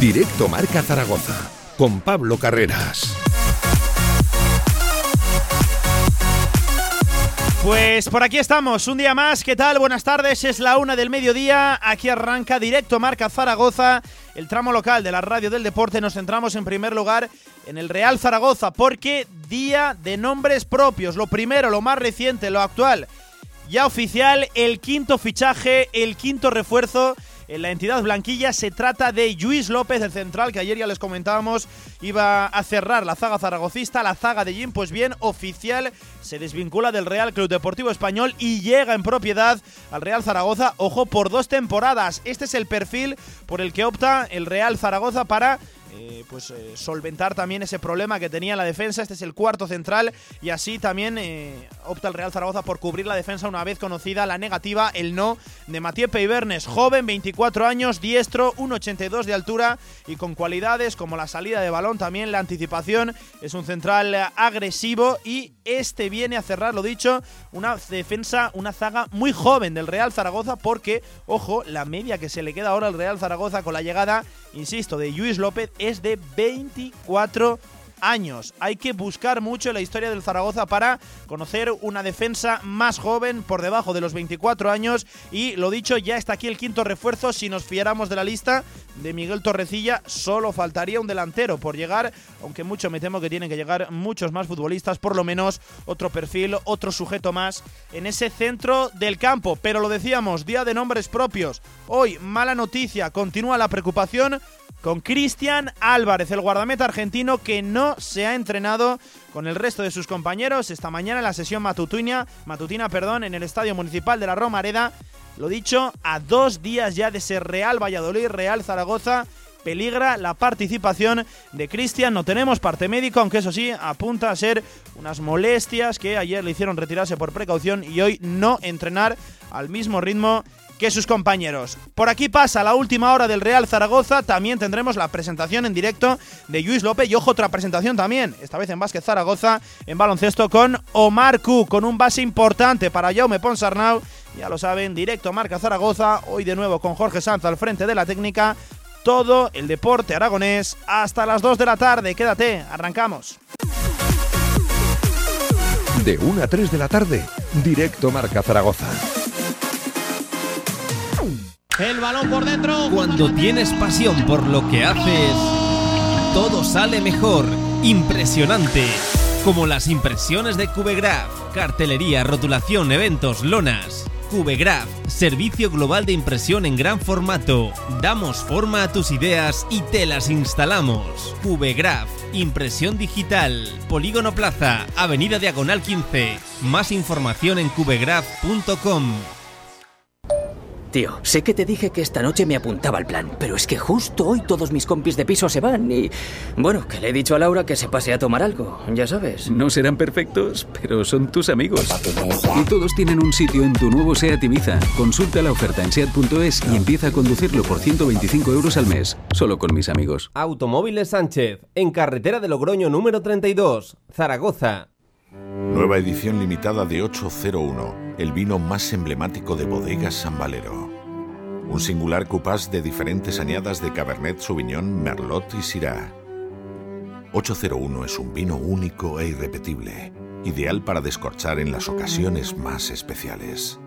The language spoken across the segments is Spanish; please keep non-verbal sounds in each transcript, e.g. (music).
Directo Marca Zaragoza con Pablo Carreras. Pues por aquí estamos, un día más. ¿Qué tal? Buenas tardes, es la una del mediodía. Aquí arranca directo Marca Zaragoza, el tramo local de la radio del deporte. Nos centramos en primer lugar en el Real Zaragoza, porque día de nombres propios. Lo primero, lo más reciente, lo actual. Ya oficial, el quinto fichaje, el quinto refuerzo en la entidad blanquilla. Se trata de Luis López, el central, que ayer ya les comentábamos iba a cerrar la zaga zaragocista, la zaga de Jim. Pues bien, oficial, se desvincula del Real Club Deportivo Español y llega en propiedad al Real Zaragoza, ojo, por dos temporadas. Este es el perfil por el que opta el Real Zaragoza para eh, pues eh, solventar también ese problema que tenía la defensa. Este es el cuarto central y así también eh, opta el Real Zaragoza por cubrir la defensa una vez conocida la negativa, el no de Matías Peibernes, joven, 24 años, diestro, 1,82 de altura y con cualidades como la salida de balón, también la anticipación. Es un central agresivo y este viene a cerrar, lo dicho, una defensa, una zaga muy joven del Real Zaragoza porque, ojo, la media que se le queda ahora al Real Zaragoza con la llegada, insisto, de Luis López es de 24 años. Hay que buscar mucho en la historia del Zaragoza para conocer una defensa más joven por debajo de los 24 años y lo dicho, ya está aquí el quinto refuerzo. Si nos fiáramos de la lista de Miguel Torrecilla, solo faltaría un delantero por llegar, aunque mucho me temo que tienen que llegar muchos más futbolistas, por lo menos otro perfil, otro sujeto más en ese centro del campo. Pero lo decíamos, día de nombres propios. Hoy, mala noticia, continúa la preocupación con Cristian Álvarez, el guardameta argentino que no se ha entrenado con el resto de sus compañeros esta mañana en la sesión matutina, matutina perdón, en el Estadio Municipal de la Romareda. Lo dicho, a dos días ya de ser Real Valladolid, Real Zaragoza, peligra la participación de Cristian. No tenemos parte médico, aunque eso sí, apunta a ser unas molestias que ayer le hicieron retirarse por precaución y hoy no entrenar al mismo ritmo que sus compañeros. Por aquí pasa la última hora del Real Zaragoza. También tendremos la presentación en directo de Luis López y ojo, otra presentación también, esta vez en básquet Zaragoza, en baloncesto con Omar Q, con un base importante para Jaume Ponsarnau. Ya lo saben, directo Marca Zaragoza, hoy de nuevo con Jorge Sanz al frente de la técnica. Todo el deporte aragonés hasta las 2 de la tarde. Quédate, arrancamos. De 1 a 3 de la tarde, directo Marca Zaragoza. El balón por dentro. Cuando tienes pasión por lo que haces, todo sale mejor. Impresionante. Como las impresiones de Cubegraph. Cartelería, rotulación, eventos, lonas. Cubegraph, servicio global de impresión en gran formato. Damos forma a tus ideas y te las instalamos. Cubegraph, impresión digital. Polígono Plaza, Avenida Diagonal 15. Más información en cubegraph.com. Tío, sé que te dije que esta noche me apuntaba al plan, pero es que justo hoy todos mis compis de piso se van y... Bueno, que le he dicho a Laura que se pase a tomar algo, ya sabes. No serán perfectos, pero son tus amigos. Y todos tienen un sitio en tu nuevo SEAT Ibiza. Consulta la oferta en SEAT.es y empieza a conducirlo por 125 euros al mes, solo con mis amigos. Automóviles Sánchez, en carretera de Logroño número 32, Zaragoza. Nueva edición limitada de 801, el vino más emblemático de Bodegas San Valero. Un singular cupás de diferentes añadas de Cabernet Sauvignon, Merlot y Syrah. 801 es un vino único e irrepetible, ideal para descorchar en las ocasiones más especiales.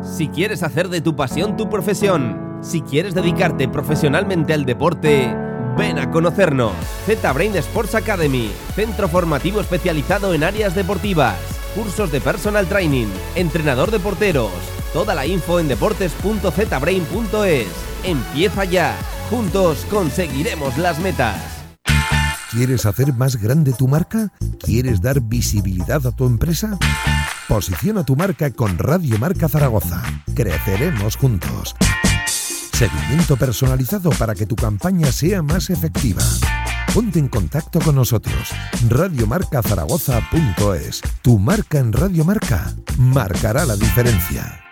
Si quieres hacer de tu pasión tu profesión, si quieres dedicarte profesionalmente al deporte, Ven a conocernos. Z-Brain Sports Academy, centro formativo especializado en áreas deportivas, cursos de personal training, entrenador de porteros. Toda la info en deportes.zbrain.es. Empieza ya. Juntos conseguiremos las metas. ¿Quieres hacer más grande tu marca? ¿Quieres dar visibilidad a tu empresa? Posiciona tu marca con Radio Marca Zaragoza. Creceremos juntos. Seguimiento personalizado para que tu campaña sea más efectiva. Ponte en contacto con nosotros. Radiomarcazaragoza.es. Tu marca en Radio Marca marcará la diferencia.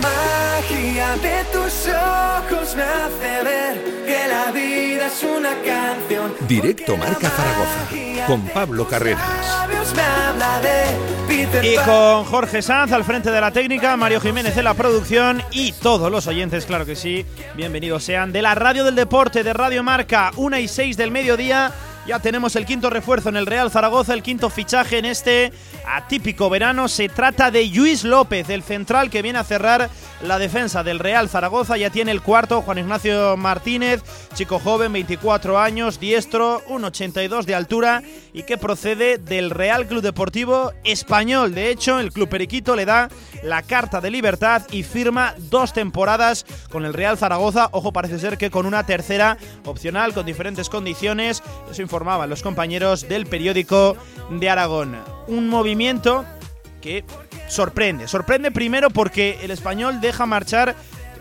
magia de tus ojos me hace ver que la vida es una canción. Directo Marca Zaragoza con Pablo Carreras. Y con Jorge Sanz al frente de la técnica, Mario Jiménez en la producción y todos los oyentes, claro que sí, bienvenidos sean de la Radio del Deporte, de Radio Marca, 1 y 6 del mediodía. Ya tenemos el quinto refuerzo en el Real Zaragoza, el quinto fichaje en este atípico verano. Se trata de Luis López, el central que viene a cerrar la defensa del Real Zaragoza. Ya tiene el cuarto, Juan Ignacio Martínez, chico joven, 24 años, diestro, 1,82 de altura y que procede del Real Club Deportivo Español. De hecho, el Club Periquito le da la carta de libertad y firma dos temporadas con el Real Zaragoza. Ojo, parece ser que con una tercera opcional, con diferentes condiciones. Eso informaban los compañeros del periódico de Aragón. Un movimiento que sorprende. Sorprende primero porque el español deja marchar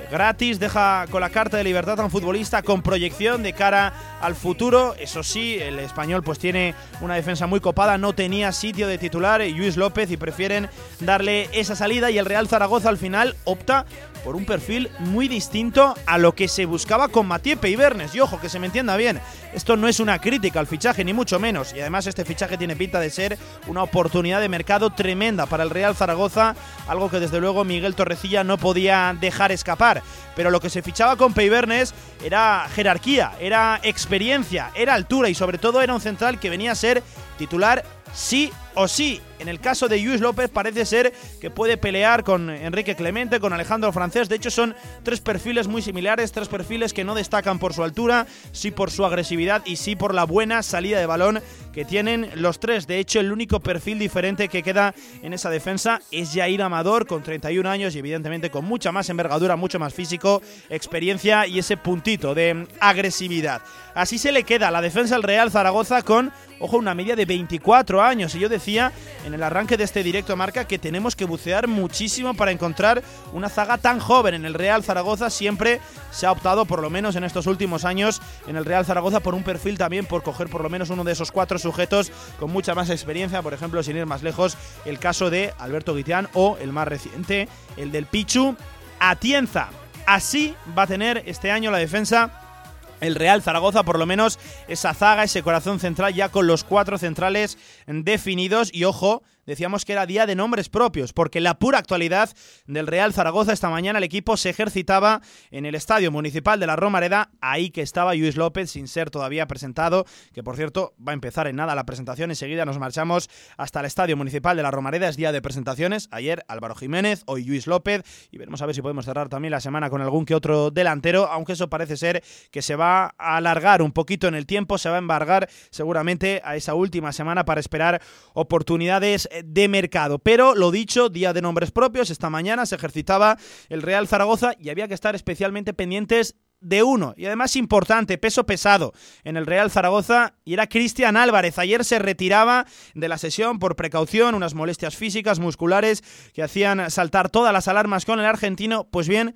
gratis, deja con la carta de libertad a un futbolista con proyección de cara al futuro. Eso sí, el español pues tiene una defensa muy copada, no tenía sitio de titular Luis López y prefieren darle esa salida y el Real Zaragoza al final opta por un perfil muy distinto a lo que se buscaba con Matiepe y Bernes. Y ojo, que se me entienda bien, esto no es una crítica al fichaje, ni mucho menos. Y además este fichaje tiene pinta de ser una oportunidad de mercado tremenda para el Real Zaragoza, algo que desde luego Miguel Torrecilla no podía dejar escapar. Pero lo que se fichaba con Peibernes era jerarquía, era experiencia, era altura y sobre todo era un central que venía a ser titular sí o sí. En el caso de Luis López parece ser que puede pelear con Enrique Clemente, con Alejandro Francés. De hecho son tres perfiles muy similares, tres perfiles que no destacan por su altura, sí por su agresividad y sí por la buena salida de balón que tienen los tres. De hecho el único perfil diferente que queda en esa defensa es Jair Amador con 31 años y evidentemente con mucha más envergadura, mucho más físico, experiencia y ese puntito de agresividad. Así se le queda la defensa al Real Zaragoza con, ojo, una media de 24 años. Y yo decía en el arranque de este directo marca que tenemos que bucear muchísimo para encontrar una zaga tan joven en el Real Zaragoza. Siempre se ha optado, por lo menos en estos últimos años, en el Real Zaragoza por un perfil también, por coger por lo menos uno de esos cuatro sujetos con mucha más experiencia. Por ejemplo, sin ir más lejos, el caso de Alberto Guitián o el más reciente, el del Pichu Atienza. Así va a tener este año la defensa el Real Zaragoza, por lo menos esa zaga, ese corazón central ya con los cuatro centrales definidos. Y ojo, decíamos que era día de nombres propios, porque la pura actualidad del Real Zaragoza esta mañana el equipo se ejercitaba en el Estadio Municipal de la Romareda, ahí que estaba Luis López sin ser todavía presentado, que por cierto va a empezar en nada la presentación, enseguida nos marchamos hasta el Estadio Municipal de la Romareda, es día de presentaciones, ayer Álvaro Jiménez, hoy Luis López, y veremos a ver si podemos cerrar también la semana con algún que otro delantero, aunque eso parece ser que se va a alargar un poquito en el tiempo, se va a embargar seguramente a esa última semana para esperar oportunidades de mercado. Pero lo dicho, día de nombres propios, esta mañana se ejercitaba el Real Zaragoza y había que estar especialmente pendientes de uno y además importante, peso pesado en el Real Zaragoza y era Cristian Álvarez. Ayer se retiraba de la sesión por precaución, unas molestias físicas, musculares que hacían saltar todas las alarmas con el argentino. Pues bien,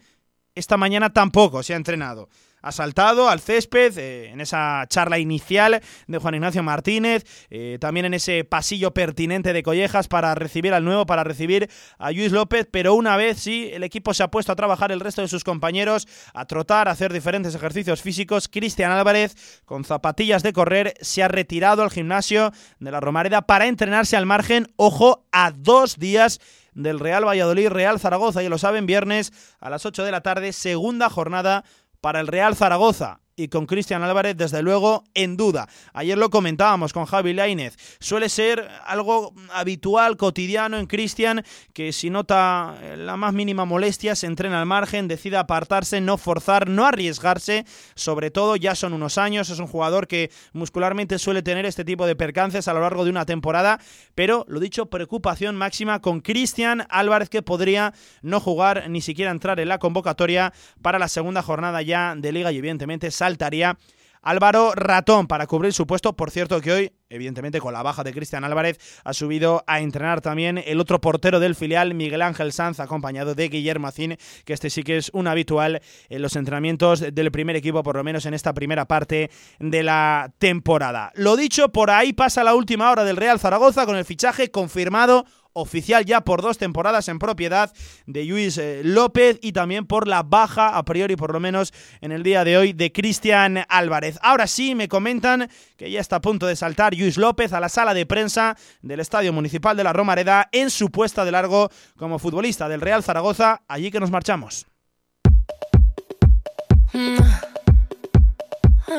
esta mañana tampoco se ha entrenado ha saltado al césped eh, en esa charla inicial de Juan Ignacio Martínez, eh, también en ese pasillo pertinente de Collejas para recibir al nuevo, para recibir a Luis López, pero una vez sí, el equipo se ha puesto a trabajar el resto de sus compañeros, a trotar, a hacer diferentes ejercicios físicos. Cristian Álvarez, con zapatillas de correr, se ha retirado al gimnasio de la Romareda para entrenarse al margen, ojo, a dos días del Real Valladolid, Real Zaragoza, ya lo saben, viernes a las 8 de la tarde, segunda jornada para el Real Zaragoza y con Cristian Álvarez, desde luego, en duda. Ayer lo comentábamos con Javi Lainez. Suele ser algo habitual, cotidiano en Cristian, que si nota la más mínima molestia, se entrena al margen, decide apartarse, no forzar, no arriesgarse. Sobre todo, ya son unos años, es un jugador que muscularmente suele tener este tipo de percances a lo largo de una temporada. Pero, lo dicho, preocupación máxima con Cristian Álvarez, que podría no jugar ni siquiera entrar en la convocatoria para la segunda jornada ya de Liga y, evidentemente, saltaría Álvaro Ratón para cubrir su puesto. Por cierto que hoy, evidentemente con la baja de Cristian Álvarez, ha subido a entrenar también el otro portero del filial, Miguel Ángel Sanz, acompañado de Guillermo Acín, que este sí que es un habitual en los entrenamientos del primer equipo, por lo menos en esta primera parte de la temporada. Lo dicho, por ahí pasa la última hora del Real Zaragoza con el fichaje confirmado oficial ya por dos temporadas en propiedad de Luis eh, López y también por la baja, a priori por lo menos en el día de hoy, de Cristian Álvarez. Ahora sí me comentan que ya está a punto de saltar Luis López a la sala de prensa del Estadio Municipal de la Romareda en su puesta de largo como futbolista del Real Zaragoza, allí que nos marchamos.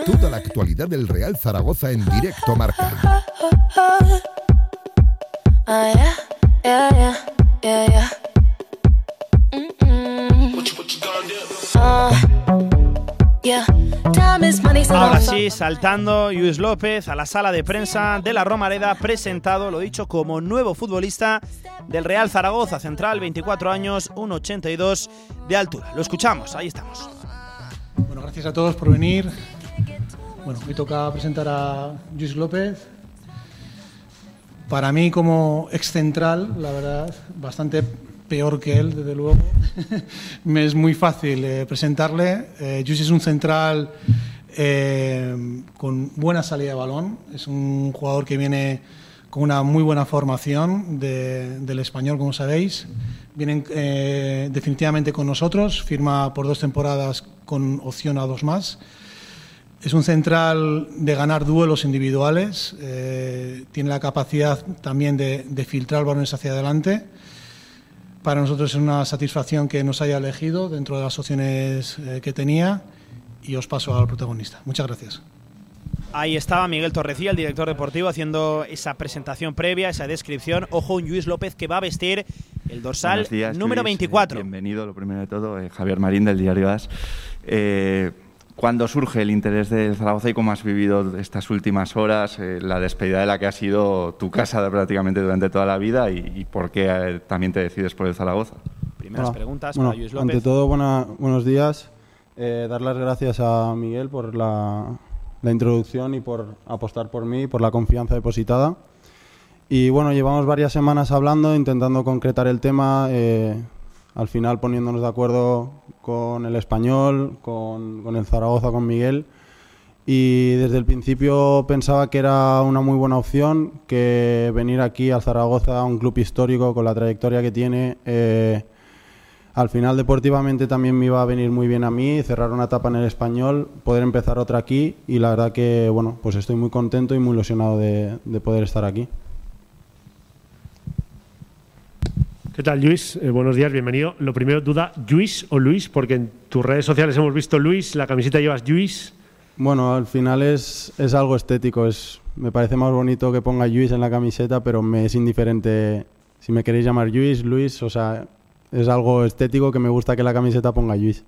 Toda la actualidad del Real Zaragoza en directo marca. Ahora sí, saltando Luis López a la sala de prensa de la Romareda, presentado, lo dicho, como nuevo futbolista del Real Zaragoza, central, 24 años, 1,82 de altura. Lo escuchamos, ahí estamos. Bueno, gracias a todos por venir. Bueno, hoy toca presentar a Luis López, para mí como ex central, la verdad, bastante peor que él, desde luego. (laughs) Me es muy fácil eh, presentarle. Eh, es un central eh, con buena salida de balón. Es un jugador que viene con una muy buena formación del español, como sabéis. Viene eh, definitivamente con nosotros, firma por dos temporadas con opción a dos más. Es un central de ganar duelos individuales, eh, tiene la capacidad también de, filtrar balones hacia adelante. Para nosotros es una satisfacción que nos haya elegido dentro de las opciones eh, que tenía y os paso al protagonista. Muchas gracias. Ahí estaba Miguel Torrecía, el director deportivo, haciendo esa presentación previa, esa descripción. Ojo, un Luis López que va a vestir el dorsal número 24. bienvenido, lo primero de todo, eh, Javier Marín del diario AS. ¿Cuándo surge el interés de Zaragoza y cómo has vivido estas últimas horas, eh, la despedida de la que ha sido tu casa prácticamente durante toda la vida y, por qué eh, también te decides por el Zaragoza? Primeras preguntas para Luis López. Ante todo, buenos días. Eh, dar las gracias a Miguel por la, la, introducción y por apostar por mí, por la confianza depositada. Y bueno, llevamos varias semanas hablando, intentando concretar el tema al final poniéndonos de acuerdo con el español, con, el Zaragoza, con Miguel. Y desde el principio pensaba que era una muy buena opción que venir aquí al Zaragoza, un club histórico con la trayectoria que tiene. Eh, al final deportivamente también me iba a venir muy bien a mí, cerrar una etapa en el español, poder empezar otra aquí y la verdad que bueno, pues estoy muy contento y muy ilusionado de poder estar aquí. ¿Qué tal, Luis? Eh, buenos días, bienvenido. Lo primero, duda, ¿Luis o Luis? Porque en tus redes sociales hemos visto Luis, la camiseta llevas Luis. Bueno, al final es, es algo estético. Es, me parece más bonito que ponga Luis en la camiseta, pero me es indiferente si me queréis llamar Luis, Luis. O sea, es algo estético que me gusta que la camiseta ponga Luis.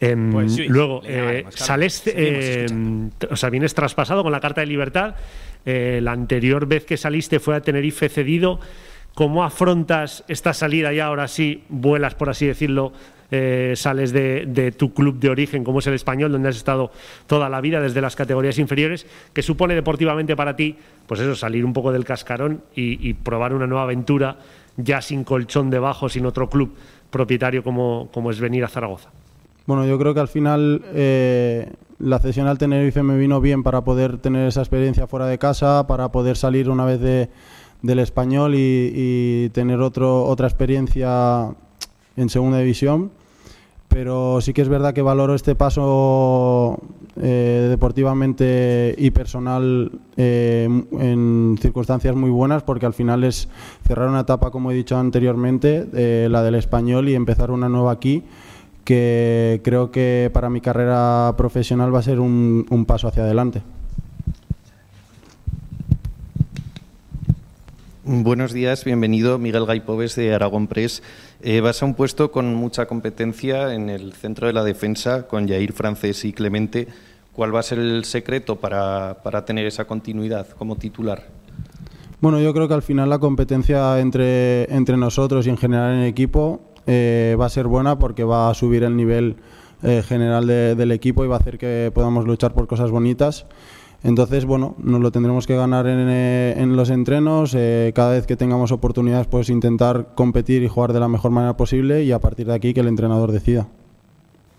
Em, pues luego, eh, sales, em, o sea, vienes traspasado con la carta de libertad. Eh, la anterior vez que saliste fue a Tenerife cedido. ¿Cómo afrontas esta salida y ahora sí vuelas, por así decirlo, eh, sales de, tu club de origen, como es el español, donde has estado toda la vida desde las categorías inferiores, que supone deportivamente para ti, pues eso, salir un poco del cascarón y, probar una nueva aventura ya sin colchón debajo, sin otro club propietario como, como es venir a Zaragoza? Bueno, yo creo que al final eh, la cesión al Tenerife me vino bien para poder tener esa experiencia fuera de casa, para poder salir una vez de del español y, tener otro, otra experiencia en segunda división. Pero sí que es verdad que valoro este paso eh, deportivamente y personal eh, en circunstancias muy buenas porque al final es cerrar una etapa, como he dicho anteriormente, eh, la del español y empezar una nueva aquí que creo que para mi carrera profesional va a ser un paso hacia adelante. Buenos días, bienvenido Miguel Gaipoves de Aragón Press. Eh, vas a un puesto con mucha competencia en el centro de la defensa con Jair Francés y Clemente. ¿Cuál va a ser el secreto para, tener esa continuidad como titular? Bueno, yo creo que al final la competencia entre, entre nosotros y en general en el equipo eh, va a ser buena porque va a subir el nivel eh, general del equipo y va a hacer que podamos luchar por cosas bonitas. Entonces, bueno, nos lo tendremos que ganar en, eh, los entrenos. Eh, cada vez que tengamos oportunidades, pues intentar competir y jugar de la mejor manera posible y a partir de aquí que el entrenador decida.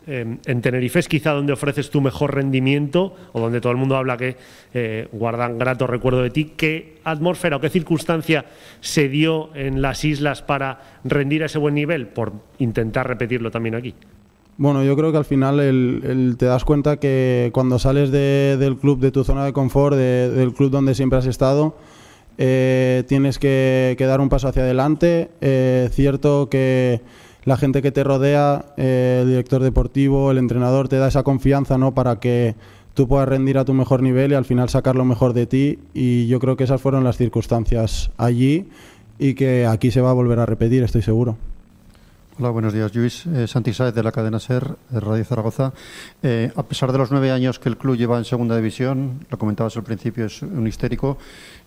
Em, en Tenerife es quizá donde ofreces tu mejor rendimiento o donde todo el mundo habla que eh, guardan grato recuerdo de ti. ¿Qué atmósfera o qué circunstancia se dio en las islas para rendir a ese buen nivel? Por intentar repetirlo también aquí. Bueno, yo creo que al final el, te das cuenta que cuando sales del club, de tu zona de confort, del club donde siempre has estado, eh, tienes que, dar un paso hacia adelante. Eh, cierto que la gente que te rodea, eh, el director deportivo, el entrenador, te da esa confianza ¿no? para que tú puedas rendir a tu mejor nivel y al final sacar lo mejor de ti. Y yo creo que esas fueron las circunstancias allí y que aquí se va a volver a repetir, estoy seguro. Hola, buenos días. Luis eh, de la cadena SER, de Radio Zaragoza. Eh, a pesar de los nueve años que el club lleva en segunda división, lo comentabas al principio, es un histérico,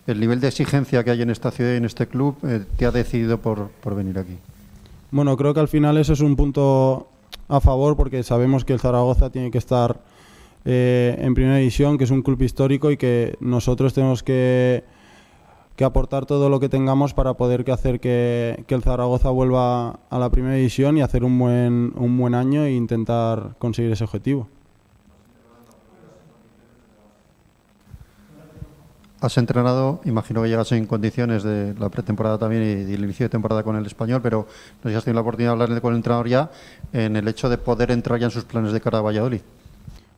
el nivel de exigencia que hay en esta ciudad y en este club eh, te ha decidido por, por venir aquí. Bueno, creo que al final eso es un punto a favor porque sabemos que el Zaragoza tiene que estar eh, en primera división, que es un club histórico y que nosotros tenemos que que aportar todo lo que tengamos para poder hacer que, el Zaragoza vuelva a la primera división y hacer un buen, un buen año e intentar conseguir ese objetivo. Has entrenado, imagino que llegas en condiciones de la pretemporada también y del inicio de temporada con el español, pero no sé si has tenido la oportunidad de hablar con el entrenador ya en el hecho de poder entrar ya en sus planes de cara a Valladolid.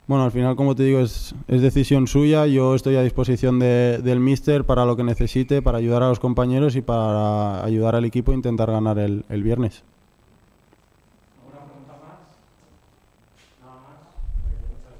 Bueno, al final, como te digo, es, decisión suya. Yo estoy a disposición del míster para lo que necesite, para ayudar a los compañeros y para ayudar al equipo a intentar ganar el, el viernes.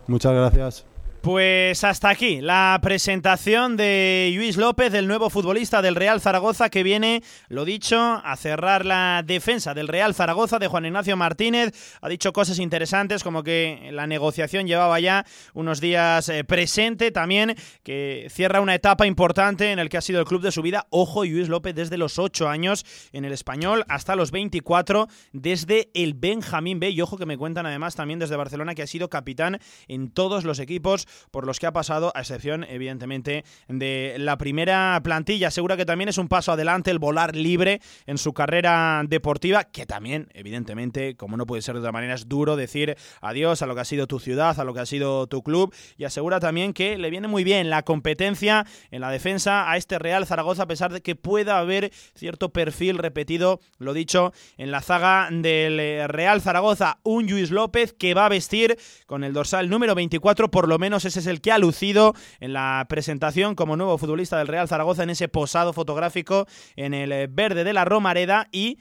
Muchas gracias. Pues hasta aquí la presentación de Luis López, el nuevo futbolista del Real Zaragoza, que viene, lo dicho, a cerrar la defensa del Real Zaragoza de Juan Ignacio Martínez. Ha dicho cosas interesantes como que la negociación llevaba ya unos días eh, presente, también que cierra una etapa importante en el que ha sido el club de su vida. Ojo, Luis López desde los 8 años en el español hasta los 24 desde el Benjamín B. Y ojo que me cuentan además también desde Barcelona que ha sido capitán en todos los equipos por los que ha pasado, a excepción, evidentemente, de la primera plantilla. Segura que también es un paso adelante el volar libre en su carrera deportiva, que también, evidentemente, como no puede ser de otra manera, es duro decir adiós a lo que ha sido tu ciudad, a lo que ha sido tu club, y asegura también que le viene muy bien la competencia en la defensa a este Real Zaragoza, a pesar de que pueda haber cierto perfil repetido, lo dicho, en la zaga del Real Zaragoza, un Luis López que va a vestir con el dorsal número 24, por lo menos ese es el que ha lucido en la presentación como nuevo futbolista del Real Zaragoza en ese posado fotográfico en el eh, verde de la Romareda y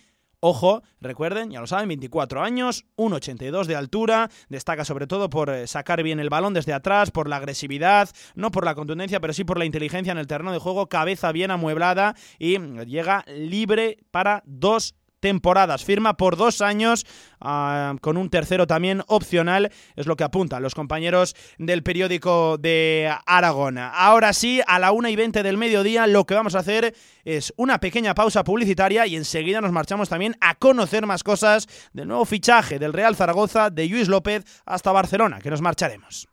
Ojo, recuerden, ya lo saben, 24 años, 1,82 de altura, destaca sobre todo por eh, sacar bien el balón desde atrás, por la agresividad, no por la contundencia, pero sí por la inteligencia en el terreno de juego, cabeza bien amueblada y llega libre para dos temporadas. Firma por dos años ah, con un tercero también opcional, es lo que apuntan los compañeros del periódico de Aragón. Ahora sí, a la 1 y 20 del mediodía, lo que vamos a hacer es una pequeña pausa publicitaria y enseguida nos marchamos también a conocer más cosas del nuevo fichaje del Real Zaragoza de Luis López hasta Barcelona, que nos marcharemos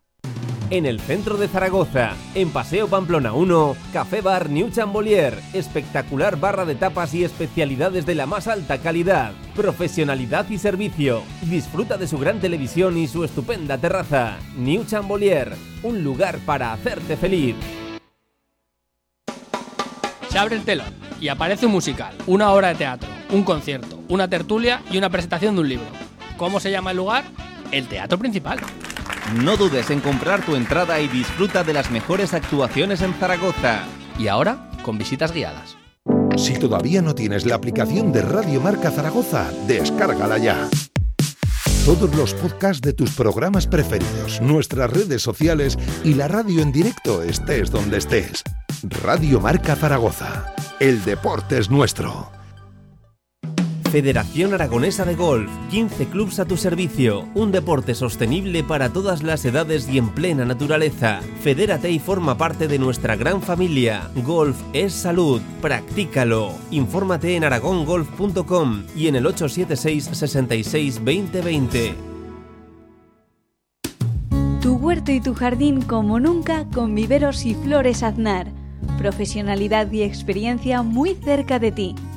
en el centro de Zaragoza, en Paseo Pamplona 1, Café Bar New Chambolier, espectacular barra de tapas y especialidades de la más alta calidad, profesionalidad y servicio. Disfruta de su gran televisión y su estupenda terraza. New Chambolier, un lugar para hacerte feliz. Se abre el telón y aparece un musical, una obra de teatro, un concierto, una tertulia y una presentación de un libro. ¿Cómo se llama el lugar? El Teatro Principal. No dudes en comprar tu entrada y disfruta de las mejores actuaciones en Zaragoza. Y ahora, con visitas guiadas. Si todavía no tienes la aplicación de Radio Marca Zaragoza, descárgala ya. Todos los podcasts de tus programas preferidos, nuestras redes sociales y la radio en directo estés donde estés. Radio Marca Zaragoza. El deporte es nuestro. Federación Aragonesa de Golf, 15 clubs a tu servicio, un deporte sostenible para todas las edades y en plena naturaleza. Fedérate y forma parte de nuestra gran familia. Golf es salud, practícalo. Infórmate en aragongolf.com y en el 876 66 2020. huerto y tu jardín como nunca con viveros y flores Aznar. Profesionalidad y experiencia muy cerca de ti.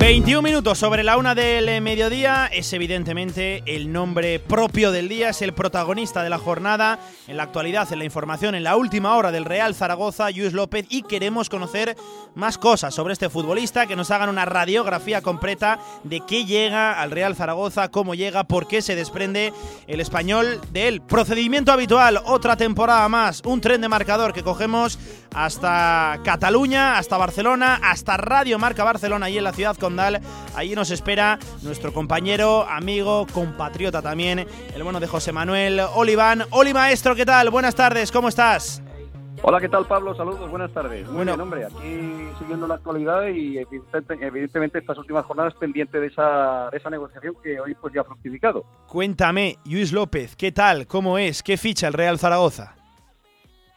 21 minutos sobre la una del mediodía. Es evidentemente el nombre propio del día, es el protagonista de la jornada. En la actualidad, en la información, en la última hora del Real Zaragoza, Luis López, y queremos conocer más cosas sobre este futbolista, que nos hagan una radiografía completa de qué llega al Real Zaragoza, cómo llega, por qué se desprende el español del procedimiento habitual, otra temporada más, un tren de marcador que cogemos hasta Cataluña, hasta Barcelona, hasta Radio Marca Barcelona y en la ciudad con Allí nos espera nuestro compañero, amigo, compatriota también, el bueno de José Manuel Oliván. Oli Maestro, ¿qué tal? Buenas tardes, ¿cómo estás? Hola, ¿qué tal Pablo? Saludos, buenas tardes. Muy bueno, bien, hombre, aquí siguiendo la actualidad y evidentemente estas últimas jornadas pendiente de esa, de esa negociación que hoy pues ya ha fructificado. Cuéntame, Luis López, ¿qué tal? ¿Cómo es? ¿Qué ficha el Real Zaragoza?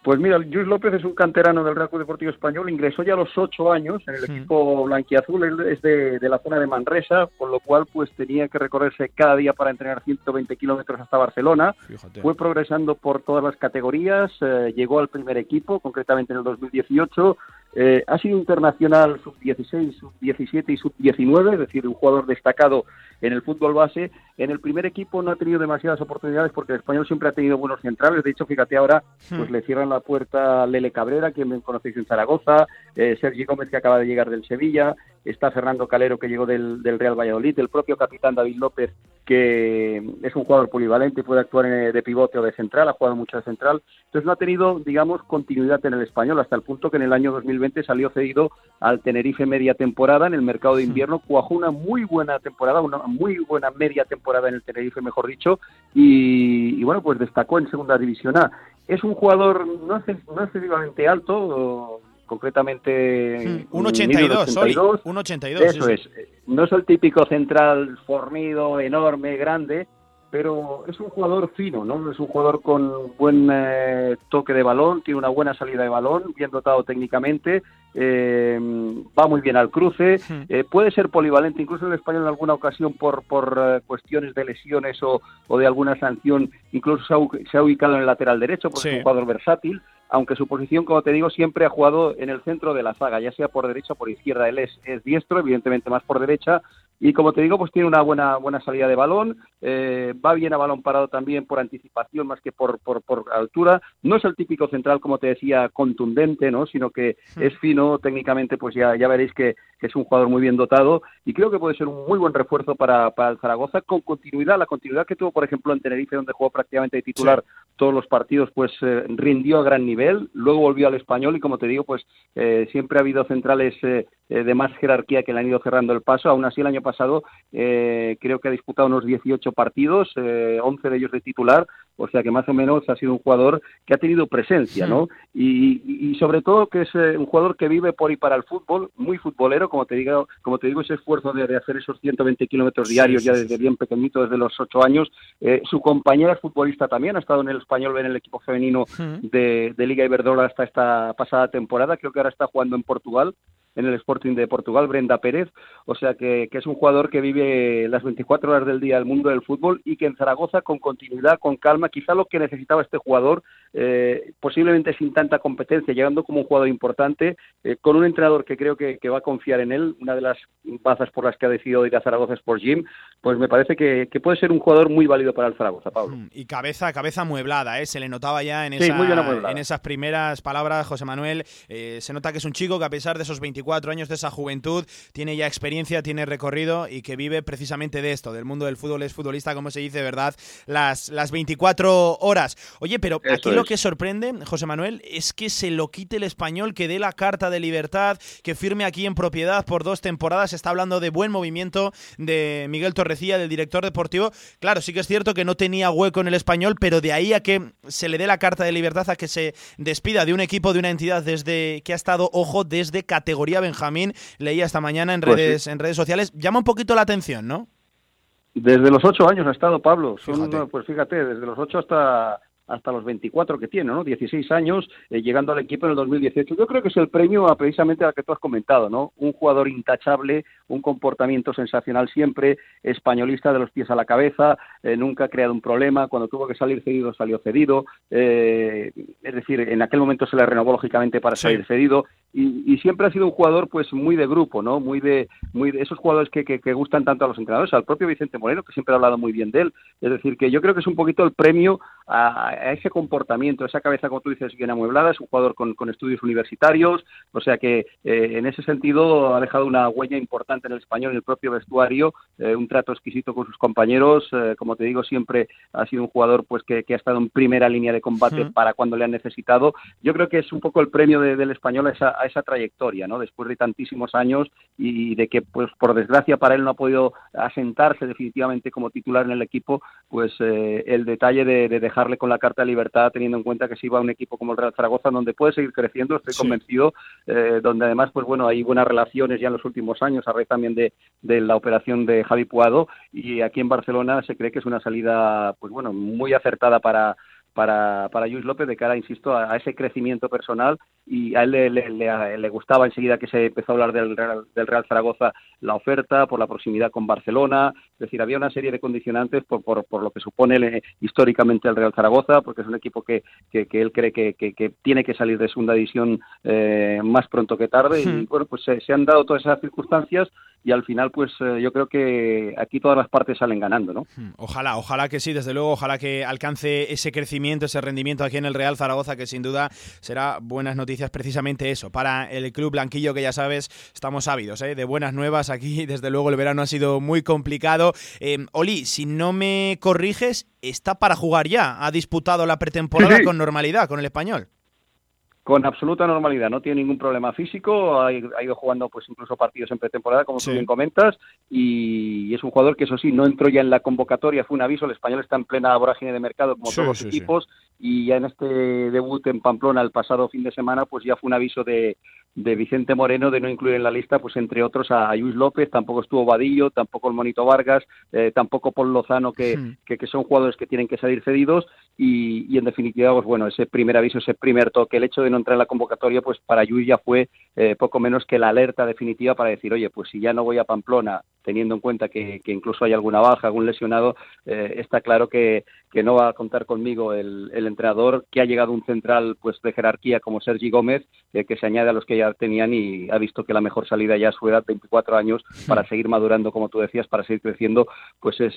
Pues mira, Luis López es un canterano del Real Club Deportivo Español, ingresó ya a los ocho años en el equipo blanquiazul, es de, la zona de Manresa, con lo cual pues tenía que recorrerse cada día para entrenar 120 kilómetros hasta Barcelona. Fue progresando por todas las categorías, eh, llegó al primer equipo, concretamente en el 2018, eh, ha sido internacional sub-16, sub-17 y sub-19, es decir, un jugador destacado en el fútbol base. En el primer equipo no ha tenido demasiadas oportunidades porque el español siempre ha tenido buenos centrales. De hecho, fíjate ahora, pues hmm. le cierran la puerta a Lele Cabrera, quien conocéis en Zaragoza, eh, Sergi Gómez, que acaba de llegar del Sevilla, está Fernando Calero, que llegó del, del Real Valladolid, el propio capitán David López, que es un jugador polivalente, puede actuar de pivote o de central, ha jugado mucho de central. Entonces no ha tenido, digamos, continuidad en el español, hasta el punto que en el año 2020 salió cedido al Tenerife media temporada en el mercado de invierno, cuajó una muy buena temporada, una muy buena media temporada en el Tenerife, mejor dicho, y, bueno, pues destacó en segunda división A. Es un jugador no excesivamente alto, concretamente... un 82, un 82. Eso es. No es el típico central fornido, enorme, grande, pero es un jugador fino, ¿no? Es un jugador con buen eh, toque de balón, tiene una buena salida de balón, bien dotado técnicamente, eh, va muy bien al cruce, eh, puede ser polivalente, incluso en el español en alguna ocasión por, por cuestiones de lesiones o, de alguna sanción, incluso se ha, ubicado en el lateral derecho, porque es un jugador versátil aunque su posición, como te digo, siempre ha jugado en el centro de la zaga, ya sea por derecha o por izquierda. Él es, es diestro, evidentemente más por derecha, y como te digo, pues tiene una buena buena salida de balón, eh, va bien a balón parado también por anticipación más que por, por, por, altura. No es el típico central, como te decía, contundente, ¿no? sino que es fino técnicamente, pues ya, ya veréis que, es un jugador muy bien dotado y creo que puede ser un muy buen refuerzo para, para el Zaragoza con continuidad. La continuidad que tuvo, por ejemplo, en Tenerife, donde jugó prácticamente de titular todos los partidos, pues eh, rindió a gran nivel, luego volvió al español y como te digo, pues eh, siempre ha habido centrales de más jerarquía que le han ido cerrando el paso. Aún así, el año pasado eh, creo que ha disputado unos 18 partidos, eh, 11 de ellos de titular, o sea que más o menos ha sido un jugador que ha tenido presencia, ¿no? Y, sobre todo que es eh, un jugador que vive por y para el fútbol, muy futbolero, como te digo, como te digo ese esfuerzo de, hacer esos 120 kilómetros diarios ya desde bien pequeñito, desde los 8 años. Eh, su compañera es futbolista también, ha estado en el Español, en el equipo femenino de, de Liga Iberdrola hasta esta pasada temporada, creo que ahora está jugando en Portugal en el Sporting de Portugal, Brenda Pérez, o sea que, es un jugador que vive las 24 horas del día el mundo del fútbol y que en Zaragoza con continuidad, con calma, quizá lo que necesitaba este jugador, eh, posiblemente sin tanta competencia, llegando como un jugador importante, eh, con un entrenador que creo que, va a confiar en él, una de las bazas por las que ha decidido ir a Zaragoza Sport Gym, pues me parece que, puede ser un jugador muy válido para el Zaragoza, Pablo. Mm, y cabeza, cabeza mueblada, ¿eh? se le notaba ya en, en esas primeras palabras, José Manuel, eh, se nota que es un chico que a pesar de esos 24 24 años, de esa juventud, tiene ya experiencia, tiene recorrido y que vive precisamente de esto, del mundo del fútbol, es futbolista, como se dice, ¿verdad? Las, las 24 horas. Oye, pero aquí lo que sorprende, José Manuel, es que se lo quite el español, que dé la carta de libertad, que firme aquí en propiedad por dos temporadas. Está hablando de buen movimiento de Miguel Torrecilla, del director deportivo. Claro, sí que es cierto que no tenía hueco en el español, pero de ahí a que se le dé la carta de libertad, a que se despida de un equipo, de una entidad desde que ha estado, ojo, desde categoría Benjamín, leía esta mañana en pues redes, en redes sociales, llama un poquito la atención, ¿no? Desde los ocho años ha estado Pablo. pues fíjate, desde los ocho hasta hasta los 24 que tiene, ¿no? 16 años, eh, llegando al equipo en el 2018. Yo creo que es el premio a, precisamente al que tú has comentado, ¿no? Un jugador intachable, un comportamiento sensacional siempre, españolista de los pies a la cabeza, eh, nunca ha creado un problema, cuando tuvo que salir cedido, salió cedido, eh, es decir, en aquel momento se le renovó lógicamente para salir cedido, y, siempre ha sido un jugador pues muy de grupo, ¿no? Muy de, muy de esos jugadores que, que, gustan tanto a los entrenadores, al propio Vicente Moreno, que siempre ha hablado muy bien de él, es decir, que yo creo que es un poquito el premio a, a ese comportamiento, esa cabeza, como tú dices, bien amueblada, es un jugador con, estudios universitarios, o sea que eh, en ese sentido ha dejado una huella importante en el español, en el propio vestuario, eh, un trato exquisito con sus compañeros, eh, como te digo, siempre ha sido un jugador pues que, ha estado en primera línea de combate para cuando le han necesitado. Yo creo que es un poco el premio del español a esa, a esa trayectoria, ¿no? Después de tantísimos años y de que, pues por desgracia para él no ha podido asentarse definitivamente como titular en el equipo, pues el detalle de, de dejarle con la carta de libertad, teniendo en cuenta que se iba a un equipo como el Real Zaragoza, donde puede seguir creciendo, estoy convencido, eh, donde además, pues bueno, hay buenas relaciones ya en los últimos años, a raíz también de, de la operación de Javi Puado, y aquí en Barcelona se cree que es una salida, pues bueno, muy acertada para para, para Luis López de cara, insisto, a, ese crecimiento personal. Y a él le, le, gustaba enseguida que se empezó a hablar del Real, del Real Zaragoza la oferta, por la proximidad con Barcelona, es decir, había una serie de condicionantes por, por, por lo que supone históricamente el Real Zaragoza, porque es un equipo que, que, él cree que, que, tiene que salir de segunda división eh, más pronto que tarde. Y bueno, pues se, han dado todas esas circunstancias y al final pues eh, yo creo que aquí todas las partes salen ganando, ¿no? Ojalá, ojalá que sí, desde luego, ojalá que alcance ese crecimiento, ese rendimiento aquí en el Real Zaragoza, que sin duda será buenas noticias precisamente eso, para el club blanquillo que ya sabes, estamos ávidos ¿eh? de buenas nuevas aquí, (laughs) desde luego el verano ha sido muy complicado. Eh, Oli, si no me corriges, está para jugar ya, ha disputado la pretemporada con normalidad con el español con absoluta normalidad, no tiene ningún problema físico, ha, ido jugando pues incluso partidos en pretemporada, como tú bien comentas, y es un jugador que eso sí, no entró ya en la convocatoria, fue un aviso, el español está en plena vorágine de mercado como todos los equipos, y ya en este debut en Pamplona el pasado fin de semana, pues ya fue un aviso de, de Vicente Moreno de no incluir en la lista, pues entre otros a Luis López, tampoco estuvo Vadillo, tampoco el Monito Vargas, eh, tampoco Paul Lozano, que, que, son jugadores que tienen que salir cedidos, y, y en definitiva, pues bueno, ese primer aviso, ese primer toque, el hecho de no entrar en la convocatoria, pues para Luis ya fue eh, poco menos que la alerta definitiva para decir, oye, pues si ya no voy a Pamplona, teniendo en cuenta que, que incluso hay alguna baja, algún lesionado, eh, está claro que, que no va a contar conmigo el, el, entrenador, que ha llegado un central pues de jerarquía como Sergi Gómez, eh, que se añade a los que ya tenían y ha visto que la mejor salida ya a su edad, 24 años, para seguir madurando, como tú decías, para seguir creciendo, pues es